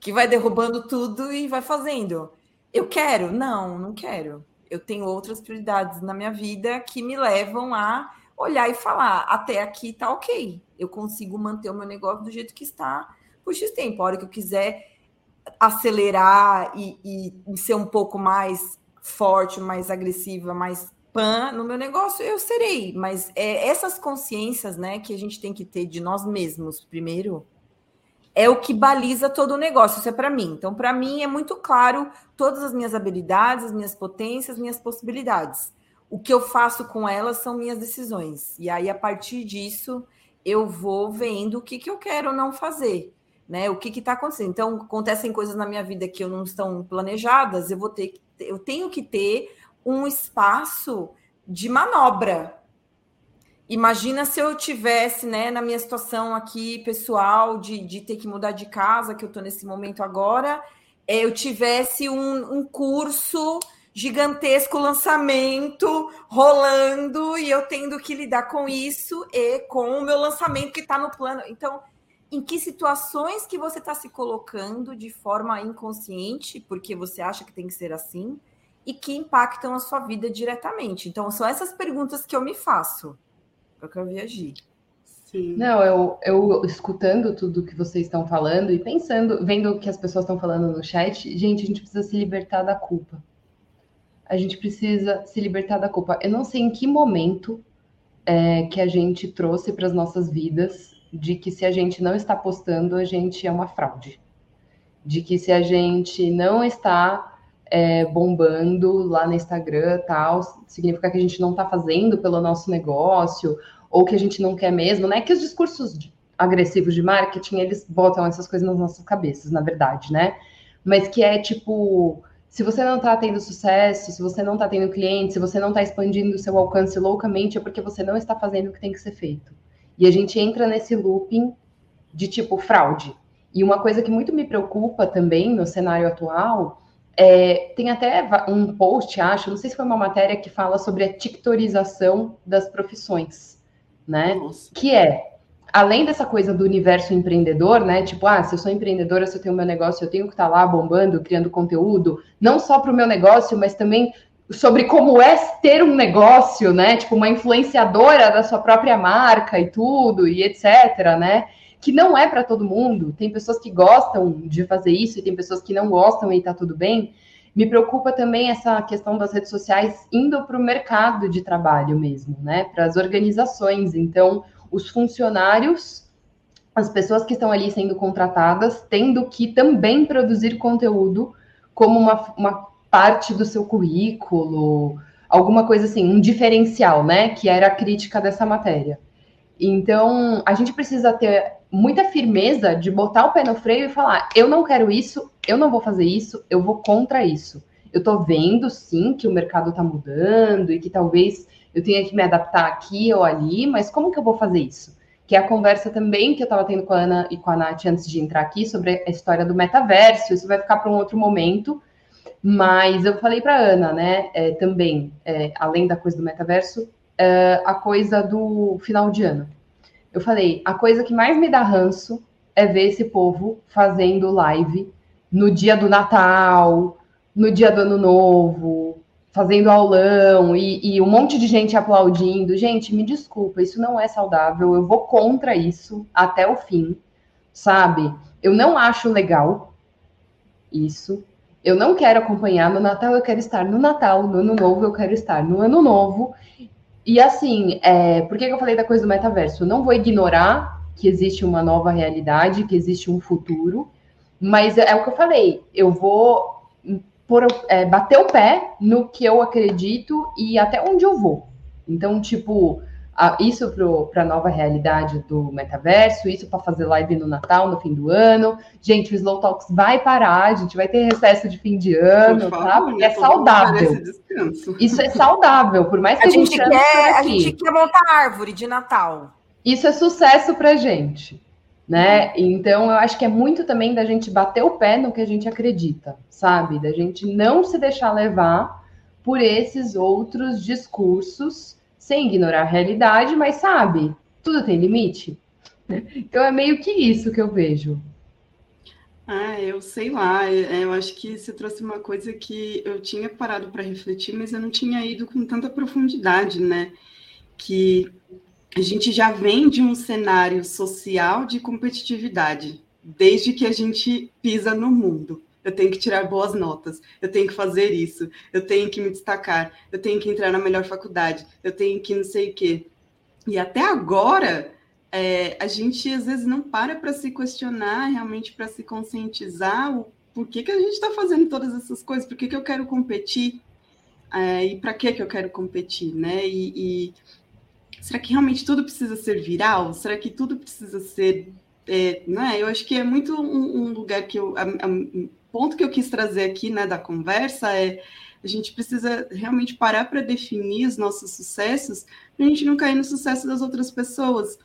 que vai derrubando tudo e vai fazendo. Eu quero? Não, não quero. Eu tenho outras prioridades na minha vida que me levam a olhar e falar: até aqui tá ok. Eu consigo manter o meu negócio do jeito que está por X tempo. A hora que eu quiser acelerar e, e ser um pouco mais forte, mais agressiva, mais pan no meu negócio, eu serei. Mas é, essas consciências né, que a gente tem que ter de nós mesmos, primeiro, é o que baliza todo o negócio. Isso é para mim. Então, para mim, é muito claro todas as minhas habilidades, as minhas potências, minhas possibilidades. O que eu faço com elas são minhas decisões. E aí, a partir disso, eu vou vendo o que, que eu quero não fazer né? O que está acontecendo? Então, acontecem coisas na minha vida que eu não estão planejadas, eu vou ter, eu tenho que ter um espaço de manobra. Imagina se eu tivesse, né, na minha situação aqui pessoal de, de ter que mudar de casa, que eu estou nesse momento agora, é, eu tivesse um, um curso gigantesco lançamento rolando e eu tendo que lidar com isso e com o meu lançamento que está no plano. Então, em que situações que você está se colocando de forma inconsciente, porque você acha que tem que ser assim, e que impactam a sua vida diretamente. Então, são essas perguntas que eu me faço. Eu quero viajar. Sim. Não, eu, eu escutando tudo que vocês estão falando e pensando, vendo o que as pessoas estão falando no chat, gente, a gente precisa se libertar da culpa. A gente precisa se libertar da culpa. Eu não sei em que momento é, que a gente trouxe para as nossas vidas de que se a gente não está postando, a gente é uma fraude. De que se a gente não está é, bombando lá no Instagram tal, significa que a gente não está fazendo pelo nosso negócio, ou que a gente não quer mesmo, né? Que os discursos agressivos de marketing, eles botam essas coisas nas nossas cabeças, na verdade, né? Mas que é tipo, se você não está tendo sucesso, se você não está tendo cliente, se você não está expandindo o seu alcance loucamente, é porque você não está fazendo o que tem que ser feito. E a gente entra nesse looping de tipo fraude. E uma coisa que muito me preocupa também no cenário atual é, tem até um post, acho, não sei se foi uma matéria que fala sobre a tictorização das profissões, né? Nossa. Que é, além dessa coisa do universo empreendedor, né? Tipo, ah, se eu sou empreendedora, se eu tenho meu negócio, eu tenho que estar lá bombando, criando conteúdo, não só para o meu negócio, mas também sobre como é ter um negócio, né? Tipo, uma influenciadora da sua própria marca e tudo, e etc., né? Que não é para todo mundo. Tem pessoas que gostam de fazer isso e tem pessoas que não gostam e tá tudo bem. Me preocupa também essa questão das redes sociais indo para o mercado de trabalho mesmo, né? Para as organizações. Então, os funcionários, as pessoas que estão ali sendo contratadas, tendo que também produzir conteúdo como uma, uma parte do seu currículo, alguma coisa assim, um diferencial, né? Que era a crítica dessa matéria. Então, a gente precisa ter muita firmeza de botar o pé no freio e falar: eu não quero isso, eu não vou fazer isso, eu vou contra isso. Eu tô vendo sim que o mercado tá mudando e que talvez eu tenha que me adaptar aqui ou ali, mas como que eu vou fazer isso? Que é a conversa também que eu estava tendo com a Ana e com a Nath antes de entrar aqui sobre a história do metaverso. Isso vai ficar para um outro momento, mas eu falei para Ana, né, é, também, é, além da coisa do metaverso, é, a coisa do final de ano. Eu falei, a coisa que mais me dá ranço é ver esse povo fazendo live no dia do Natal, no dia do Ano Novo, fazendo aulão e, e, um monte de gente aplaudindo. Gente, me desculpa, isso não é saudável. Eu vou contra isso até o fim, sabe? Eu não acho legal isso. Eu não quero acompanhar no Natal, eu quero estar no Natal, no Ano Novo, eu quero estar no Ano Novo. E assim, é, por que, que eu falei da coisa do metaverso? Eu não vou ignorar que existe uma nova realidade, que existe um futuro, mas é, é o que eu falei, eu vou por, é, bater o pé no que eu acredito e até onde eu vou. Então, tipo, isso para a nova realidade do metaverso, isso para fazer live no Natal, no fim do ano. Gente, o Slow Talks vai parar, a gente vai ter recesso de fim de ano, favor, tá? Porque é saudável. Isso é saudável, por mais que a, a gente, gente quer, a gente quer montar árvore de Natal. Isso é sucesso pra gente, né? Então eu acho que é muito também da gente bater o pé no que a gente acredita, sabe? Da gente não se deixar levar por esses outros discursos sem ignorar a realidade, mas sabe, tudo tem limite. Então é meio que isso que eu vejo. Ah, eu sei lá, é, eu acho que você trouxe uma coisa que eu tinha parado para refletir, mas eu não tinha ido com tanta profundidade, né? Que a gente já vem de um cenário social de competitividade, desde que a gente pisa no mundo eu tenho que tirar boas notas, eu tenho que fazer isso, eu tenho que me destacar, eu tenho que entrar na melhor faculdade, eu tenho que não sei o quê. E até agora, é, a gente às vezes não para para se questionar, realmente para se conscientizar o por que, que a gente está fazendo todas essas coisas, por que, que eu quero competir é, e para que, que eu quero competir, né? E, e, será que realmente tudo precisa ser viral? Será que tudo precisa ser. É, né? Eu acho que é muito um, um lugar que eu. A, a, ponto que eu quis trazer aqui né, da conversa é a gente precisa realmente parar para definir os nossos sucessos para a gente não cair no sucesso das outras pessoas.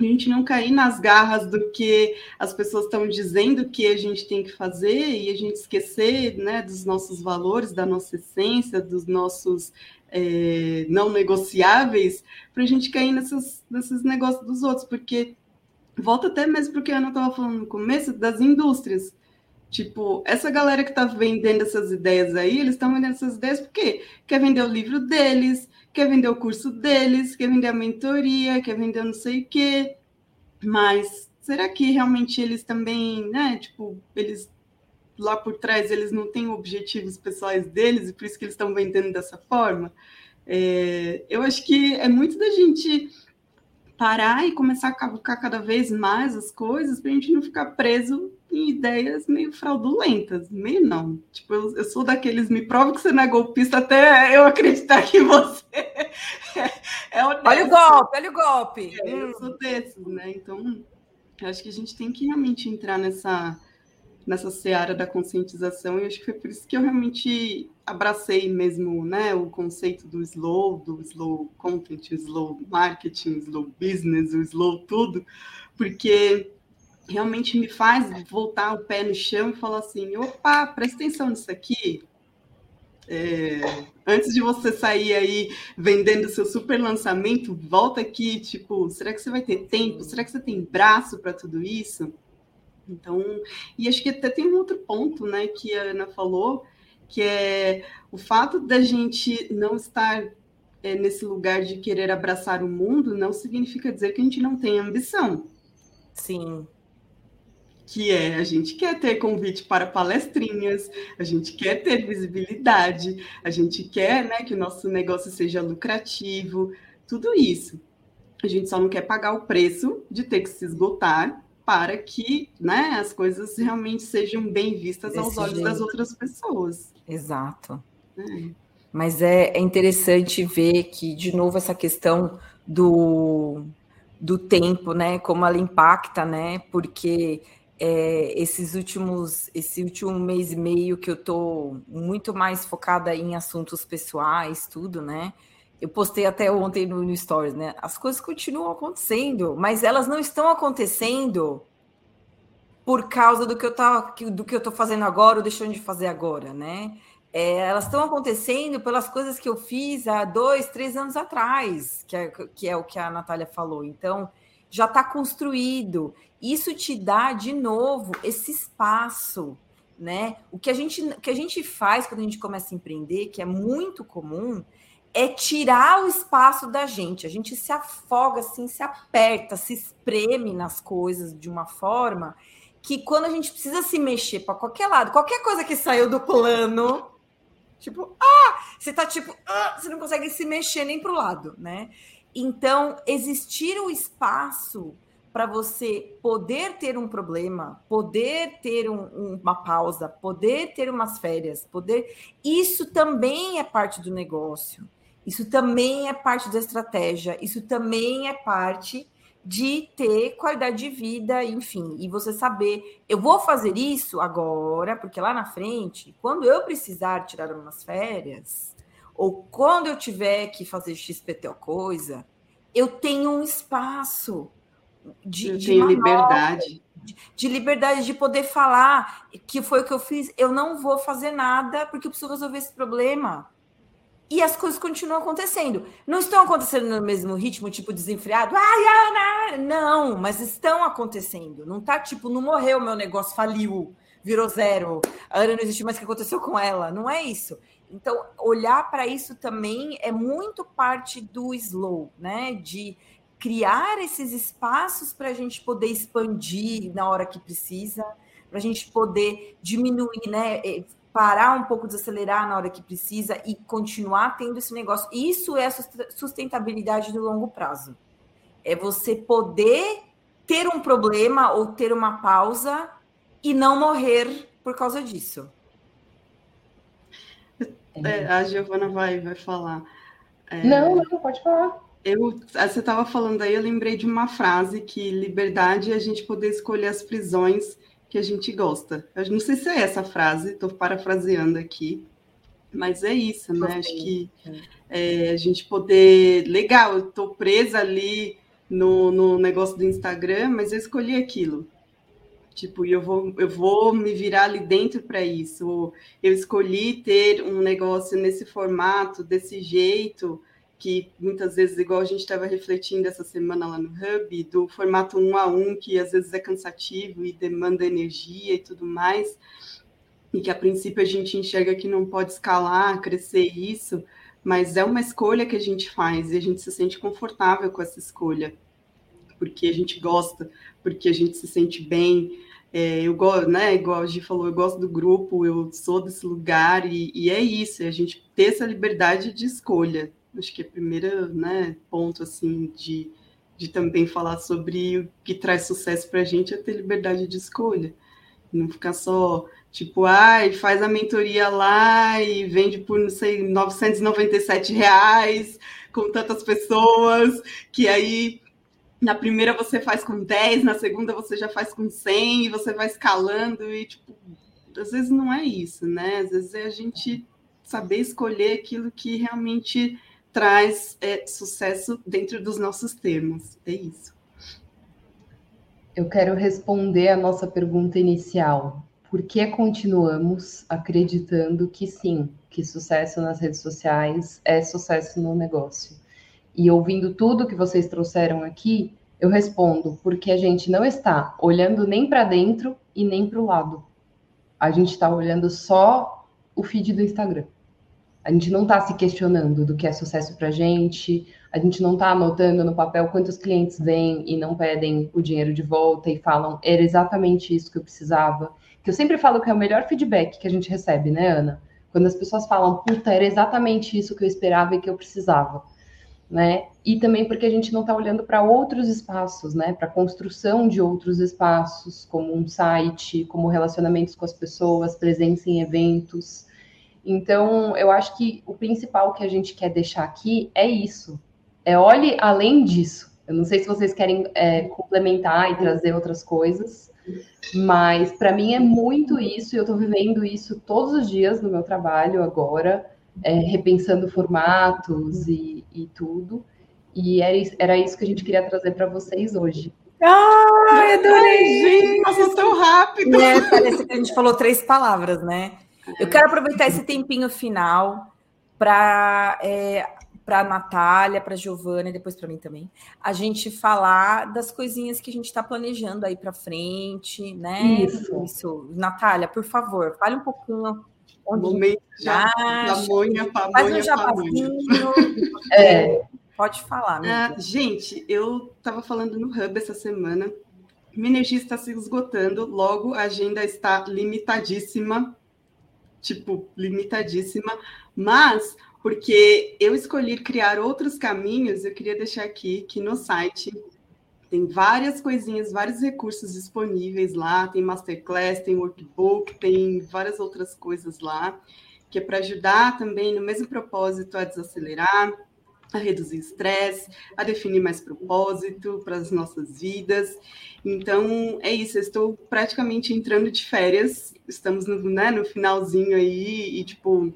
A gente não cair nas garras do que as pessoas estão dizendo que a gente tem que fazer e a gente esquecer né, dos nossos valores, da nossa essência, dos nossos é, não negociáveis, para a gente cair nesses, nesses negócios dos outros, porque volta até mesmo para o que a Ana estava falando no começo, das indústrias Tipo, essa galera que está vendendo essas ideias aí, eles estão vendendo essas ideias porque quer vender o livro deles, quer vender o curso deles, quer vender a mentoria, quer vender não sei o quê. Mas será que realmente eles também, né? Tipo, eles lá por trás eles não têm objetivos pessoais deles e por isso que eles estão vendendo dessa forma? É, eu acho que é muito da gente parar e começar a cavucar cada vez mais as coisas para a gente não ficar preso em ideias meio fraudulentas, meio não. Tipo, eu, eu sou daqueles, me prove que você não é golpista até eu acreditar que você é, é honesto. Olha o golpe, olha o golpe. É, eu sou desses, né? Então, acho que a gente tem que realmente entrar nessa nessa seara da conscientização, e acho que foi por isso que eu realmente abracei mesmo né, o conceito do slow, do slow content, o slow marketing, o slow business, o slow tudo, porque realmente me faz voltar o pé no chão e falar assim: opa, presta atenção nisso aqui. É, antes de você sair aí vendendo seu super lançamento, volta aqui, tipo, será que você vai ter tempo? Será que você tem braço para tudo isso? Então, e acho que até tem um outro ponto, né, que a Ana falou, que é o fato da gente não estar é, nesse lugar de querer abraçar o mundo não significa dizer que a gente não tem ambição. Sim que é a gente quer ter convite para palestrinhas, a gente quer ter visibilidade, a gente quer né, que o nosso negócio seja lucrativo, tudo isso. A gente só não quer pagar o preço de ter que se esgotar para que né, as coisas realmente sejam bem vistas Desse aos olhos jeito. das outras pessoas. Exato. É. Mas é, é interessante ver que, de novo, essa questão do do tempo, né? Como ela impacta, né? Porque é, esses últimos, esse último mês e meio que eu tô muito mais focada em assuntos pessoais, tudo, né? Eu postei até ontem no, no Stories, né? As coisas continuam acontecendo, mas elas não estão acontecendo por causa do que eu tava, do que eu tô fazendo agora ou deixando de fazer agora, né? É, elas estão acontecendo pelas coisas que eu fiz há dois, três anos atrás, que é, que é o que a Natália falou. Então, já está construído. Isso te dá, de novo, esse espaço, né? O que a gente, o que a gente faz quando a gente começa a empreender, que é muito comum, é tirar o espaço da gente. A gente se afoga, assim, se aperta, se espreme nas coisas de uma forma que quando a gente precisa se mexer para qualquer lado, qualquer coisa que saiu do plano, tipo, ah, você tá tipo, ah, você não consegue se mexer nem para o lado, né? Então, existir o espaço para você poder ter um problema, poder ter um, uma pausa, poder ter umas férias, poder. Isso também é parte do negócio. Isso também é parte da estratégia. Isso também é parte de ter qualidade de vida, enfim, e você saber, eu vou fazer isso agora, porque lá na frente, quando eu precisar tirar umas férias, ou quando eu tiver que fazer XPT ou coisa, eu tenho um espaço de, eu de tenho liberdade. De, de, liberdade de poder falar que foi o que eu fiz. Eu não vou fazer nada porque eu preciso resolver esse problema. E as coisas continuam acontecendo. Não estão acontecendo no mesmo ritmo, tipo desenfreado. Ai, Ana! Não, mas estão acontecendo. Não tá tipo, não morreu, meu negócio faliu, virou zero. A Ana não existe mais o que aconteceu com ela. Não é isso. Então, olhar para isso também é muito parte do slow, né? De criar esses espaços para a gente poder expandir na hora que precisa, para a gente poder diminuir, né? É, parar um pouco, desacelerar na hora que precisa e continuar tendo esse negócio. Isso é sustentabilidade no longo prazo. É você poder ter um problema ou ter uma pausa e não morrer por causa disso. É, a Giovana vai, vai falar. É, não, não, pode falar. Eu, você estava falando aí, eu lembrei de uma frase que liberdade é a gente poder escolher as prisões que a gente gosta. Eu não sei se é essa frase, estou parafraseando aqui, mas é isso, né? Acho que é, a gente poder. Legal, eu estou presa ali no, no negócio do Instagram, mas eu escolhi aquilo. Tipo, eu vou, eu vou me virar ali dentro para isso. Eu escolhi ter um negócio nesse formato, desse jeito, que muitas vezes, igual a gente estava refletindo essa semana lá no Hub, do formato um a um, que às vezes é cansativo e demanda energia e tudo mais, e que a princípio a gente enxerga que não pode escalar, crescer isso, mas é uma escolha que a gente faz e a gente se sente confortável com essa escolha, porque a gente gosta, porque a gente se sente bem, é, eu gosto, né? Igual a gente falou, eu gosto do grupo, eu sou desse lugar, e, e é isso, é a gente ter essa liberdade de escolha. Acho que é o primeiro né, ponto, assim, de, de também falar sobre o que traz sucesso para a gente é ter liberdade de escolha. Não ficar só, tipo, ai, faz a mentoria lá e vende por, não sei, 997 reais com tantas pessoas, que aí na primeira você faz com 10, na segunda você já faz com 100, e você vai escalando e, tipo, às vezes não é isso, né? Às vezes é a gente saber escolher aquilo que realmente traz é, sucesso dentro dos nossos termos. É isso. Eu quero responder a nossa pergunta inicial. Por que continuamos acreditando que sim, que sucesso nas redes sociais é sucesso no negócio? E ouvindo tudo que vocês trouxeram aqui, eu respondo porque a gente não está olhando nem para dentro e nem para o lado. A gente está olhando só o feed do Instagram. A gente não está se questionando do que é sucesso para a gente, a gente não está anotando no papel quantos clientes vêm e não pedem o dinheiro de volta e falam, era exatamente isso que eu precisava. Que eu sempre falo que é o melhor feedback que a gente recebe, né, Ana? Quando as pessoas falam, puta, era exatamente isso que eu esperava e que eu precisava né? E também porque a gente não está olhando para outros espaços, né? Para a construção de outros espaços, como um site, como relacionamentos com as pessoas, presença em eventos. Então, eu acho que o principal que a gente quer deixar aqui é isso. É olhe além disso. Eu não sei se vocês querem é, complementar e trazer outras coisas, mas para mim é muito isso, e eu estou vivendo isso todos os dias no meu trabalho agora, é, repensando formatos e, e tudo. E era, era isso que a gente queria trazer para vocês hoje. Ai, adorei! Gente, passou tão rápido! É, parece que a gente falou três palavras, né? Eu quero aproveitar esse tempinho final para é, para a Natália, para a Giovana e depois para mim também, a gente falar das coisinhas que a gente está planejando aí para frente, né? Isso. Isso. Natália, por favor, fale um pouquinho. Onde Momento já, pamonha, pamonha, Faz um jabazinho. é. Pode falar, ah, Gente, eu estava falando no Hub essa semana. Minha energia está se esgotando, logo a agenda está limitadíssima. Tipo, limitadíssima. Mas, porque eu escolhi criar outros caminhos, eu queria deixar aqui que no site tem várias coisinhas, vários recursos disponíveis lá. Tem masterclass, tem workbook, tem várias outras coisas lá, que é para ajudar também no mesmo propósito a desacelerar a reduzir estresse, a definir mais propósito para as nossas vidas. Então, é isso, eu estou praticamente entrando de férias, estamos no, né, no finalzinho aí, e tipo,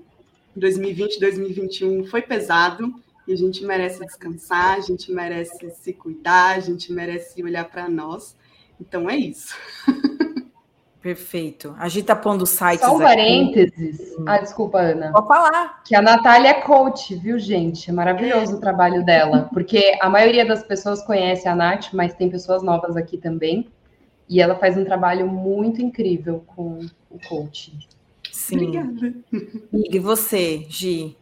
2020, 2021 foi pesado, e a gente merece descansar, a gente merece se cuidar, a gente merece olhar para nós. Então, é isso. Perfeito. A gente tá pondo sites. Só um parênteses. Aqui. Ah, desculpa, Ana. Vou falar. Que a Natália é coach, viu, gente? É maravilhoso o trabalho dela. Porque a maioria das pessoas conhece a Nath, mas tem pessoas novas aqui também. E ela faz um trabalho muito incrível com o coach. Sim. Obrigada. E você, Gi?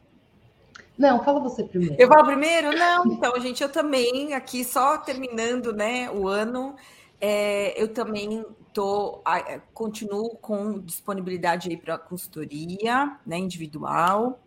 Não, fala você primeiro. Eu falo primeiro? Não, então, gente, eu também, aqui só terminando né, o ano, é, eu também tô, é, continuo com disponibilidade aí para consultoria né, individual.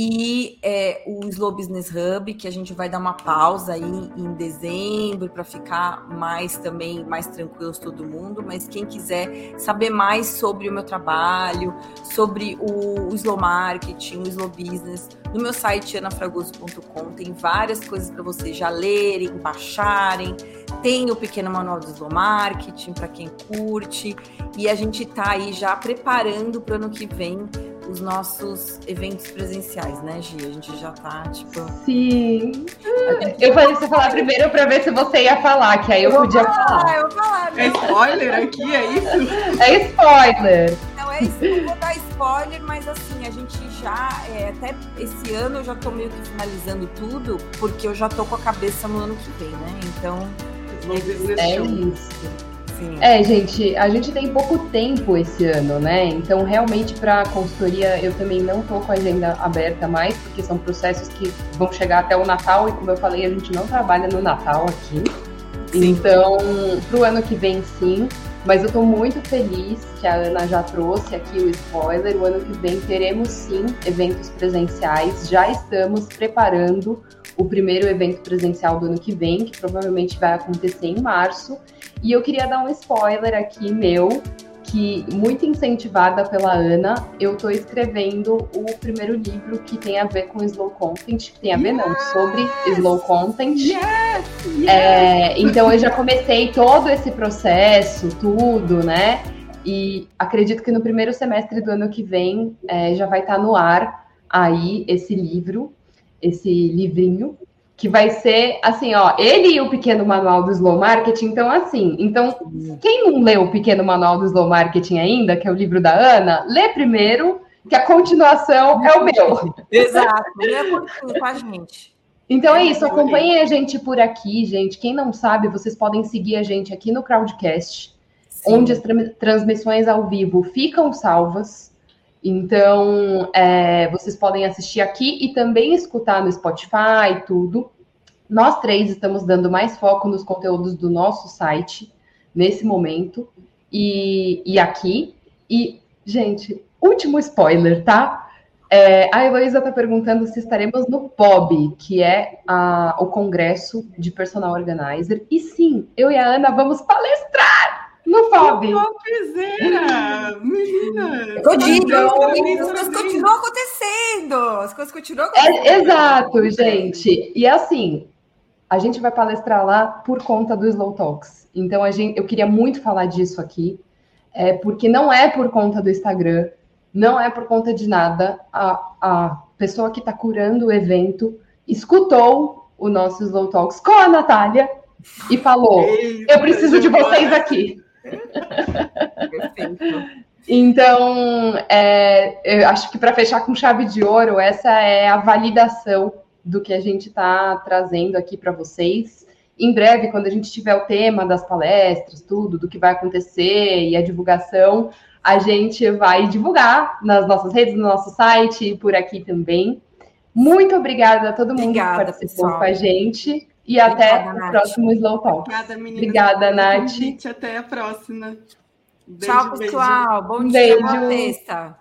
E é, o Slow Business Hub, que a gente vai dar uma pausa aí em dezembro para ficar mais também mais tranquilos todo mundo. Mas quem quiser saber mais sobre o meu trabalho, sobre o, o Slow Marketing, o Slow Business, no meu site anafragoso.com tem várias coisas para vocês já lerem, baixarem. Tem o pequeno manual do Slow Marketing para quem curte. E a gente está aí já preparando para o ano que vem os nossos eventos presenciais, né, Gi? A gente já tá, tipo. Sim. Eu falei você falar primeiro para ver se você ia falar, que aí eu, eu podia falar, falar. Eu vou falar. É spoiler aqui, é isso? É spoiler. Não, é isso. Não vou dar spoiler, mas assim, a gente já. É, até esse ano eu já tô meio que finalizando tudo, porque eu já tô com a cabeça no ano que vem, né? Então. É, é isso. É, gente, a gente tem pouco tempo esse ano, né? Então, realmente, para consultoria, eu também não tô com a agenda aberta mais, porque são processos que vão chegar até o Natal, e como eu falei, a gente não trabalha no Natal aqui. Sim. Então, pro ano que vem, sim. Mas eu tô muito feliz que a Ana já trouxe aqui o spoiler. O ano que vem teremos sim eventos presenciais. Já estamos preparando o primeiro evento presencial do ano que vem, que provavelmente vai acontecer em março. E eu queria dar um spoiler aqui meu, que muito incentivada pela Ana, eu estou escrevendo o primeiro livro que tem a ver com slow content, que tem a ver yes! não, sobre slow content. Yes! Yes! É, então eu já comecei todo esse processo, tudo, né? E acredito que no primeiro semestre do ano que vem é, já vai estar tá no ar aí esse livro, esse livrinho que vai ser assim, ó, ele e o pequeno manual do slow marketing, então assim, então quem não leu o pequeno manual do slow marketing ainda, que é o livro da Ana, lê primeiro, que a continuação é o meu. Exato, lê com a gente. Então é isso, acompanhem a gente por aqui, gente. Quem não sabe, vocês podem seguir a gente aqui no Crowdcast, Sim. onde as transmissões ao vivo ficam salvas. Então, é, vocês podem assistir aqui e também escutar no Spotify, tudo. Nós três estamos dando mais foco nos conteúdos do nosso site nesse momento e, e aqui. E, gente, último spoiler, tá? É, a Heloísa está perguntando se estaremos no POB, que é a, o Congresso de Personal Organizer. E sim, eu e a Ana vamos palestrar no FOB. Topzera! Menina! Eu digo, as coisas continuam acontecendo. As coisas continuam acontecendo. É, exato, gente. E assim, a gente vai palestrar lá por conta do Slow Talks. Então, a gente, eu queria muito falar disso aqui, é, porque não é por conta do Instagram, não é por conta de nada. A, a pessoa que está curando o evento escutou o nosso Slow Talks com a Natália e falou: Eu preciso de vocês aqui. Perfeito. Então, é, eu acho que para fechar com chave de ouro, essa é a validação do que a gente está trazendo aqui para vocês. Em breve, quando a gente tiver o tema das palestras, tudo, do que vai acontecer e a divulgação, a gente vai divulgar nas nossas redes, no nosso site e por aqui também. Muito obrigada a todo mundo obrigada, que participou pessoal. com a gente. E obrigada, até Nath. o próximo Slow Talk. Obrigada, meninas. Obrigada, Nath. Até a próxima. Beijo, Tchau, pessoal. Beijo. Bom dia, beijo. boa sexta.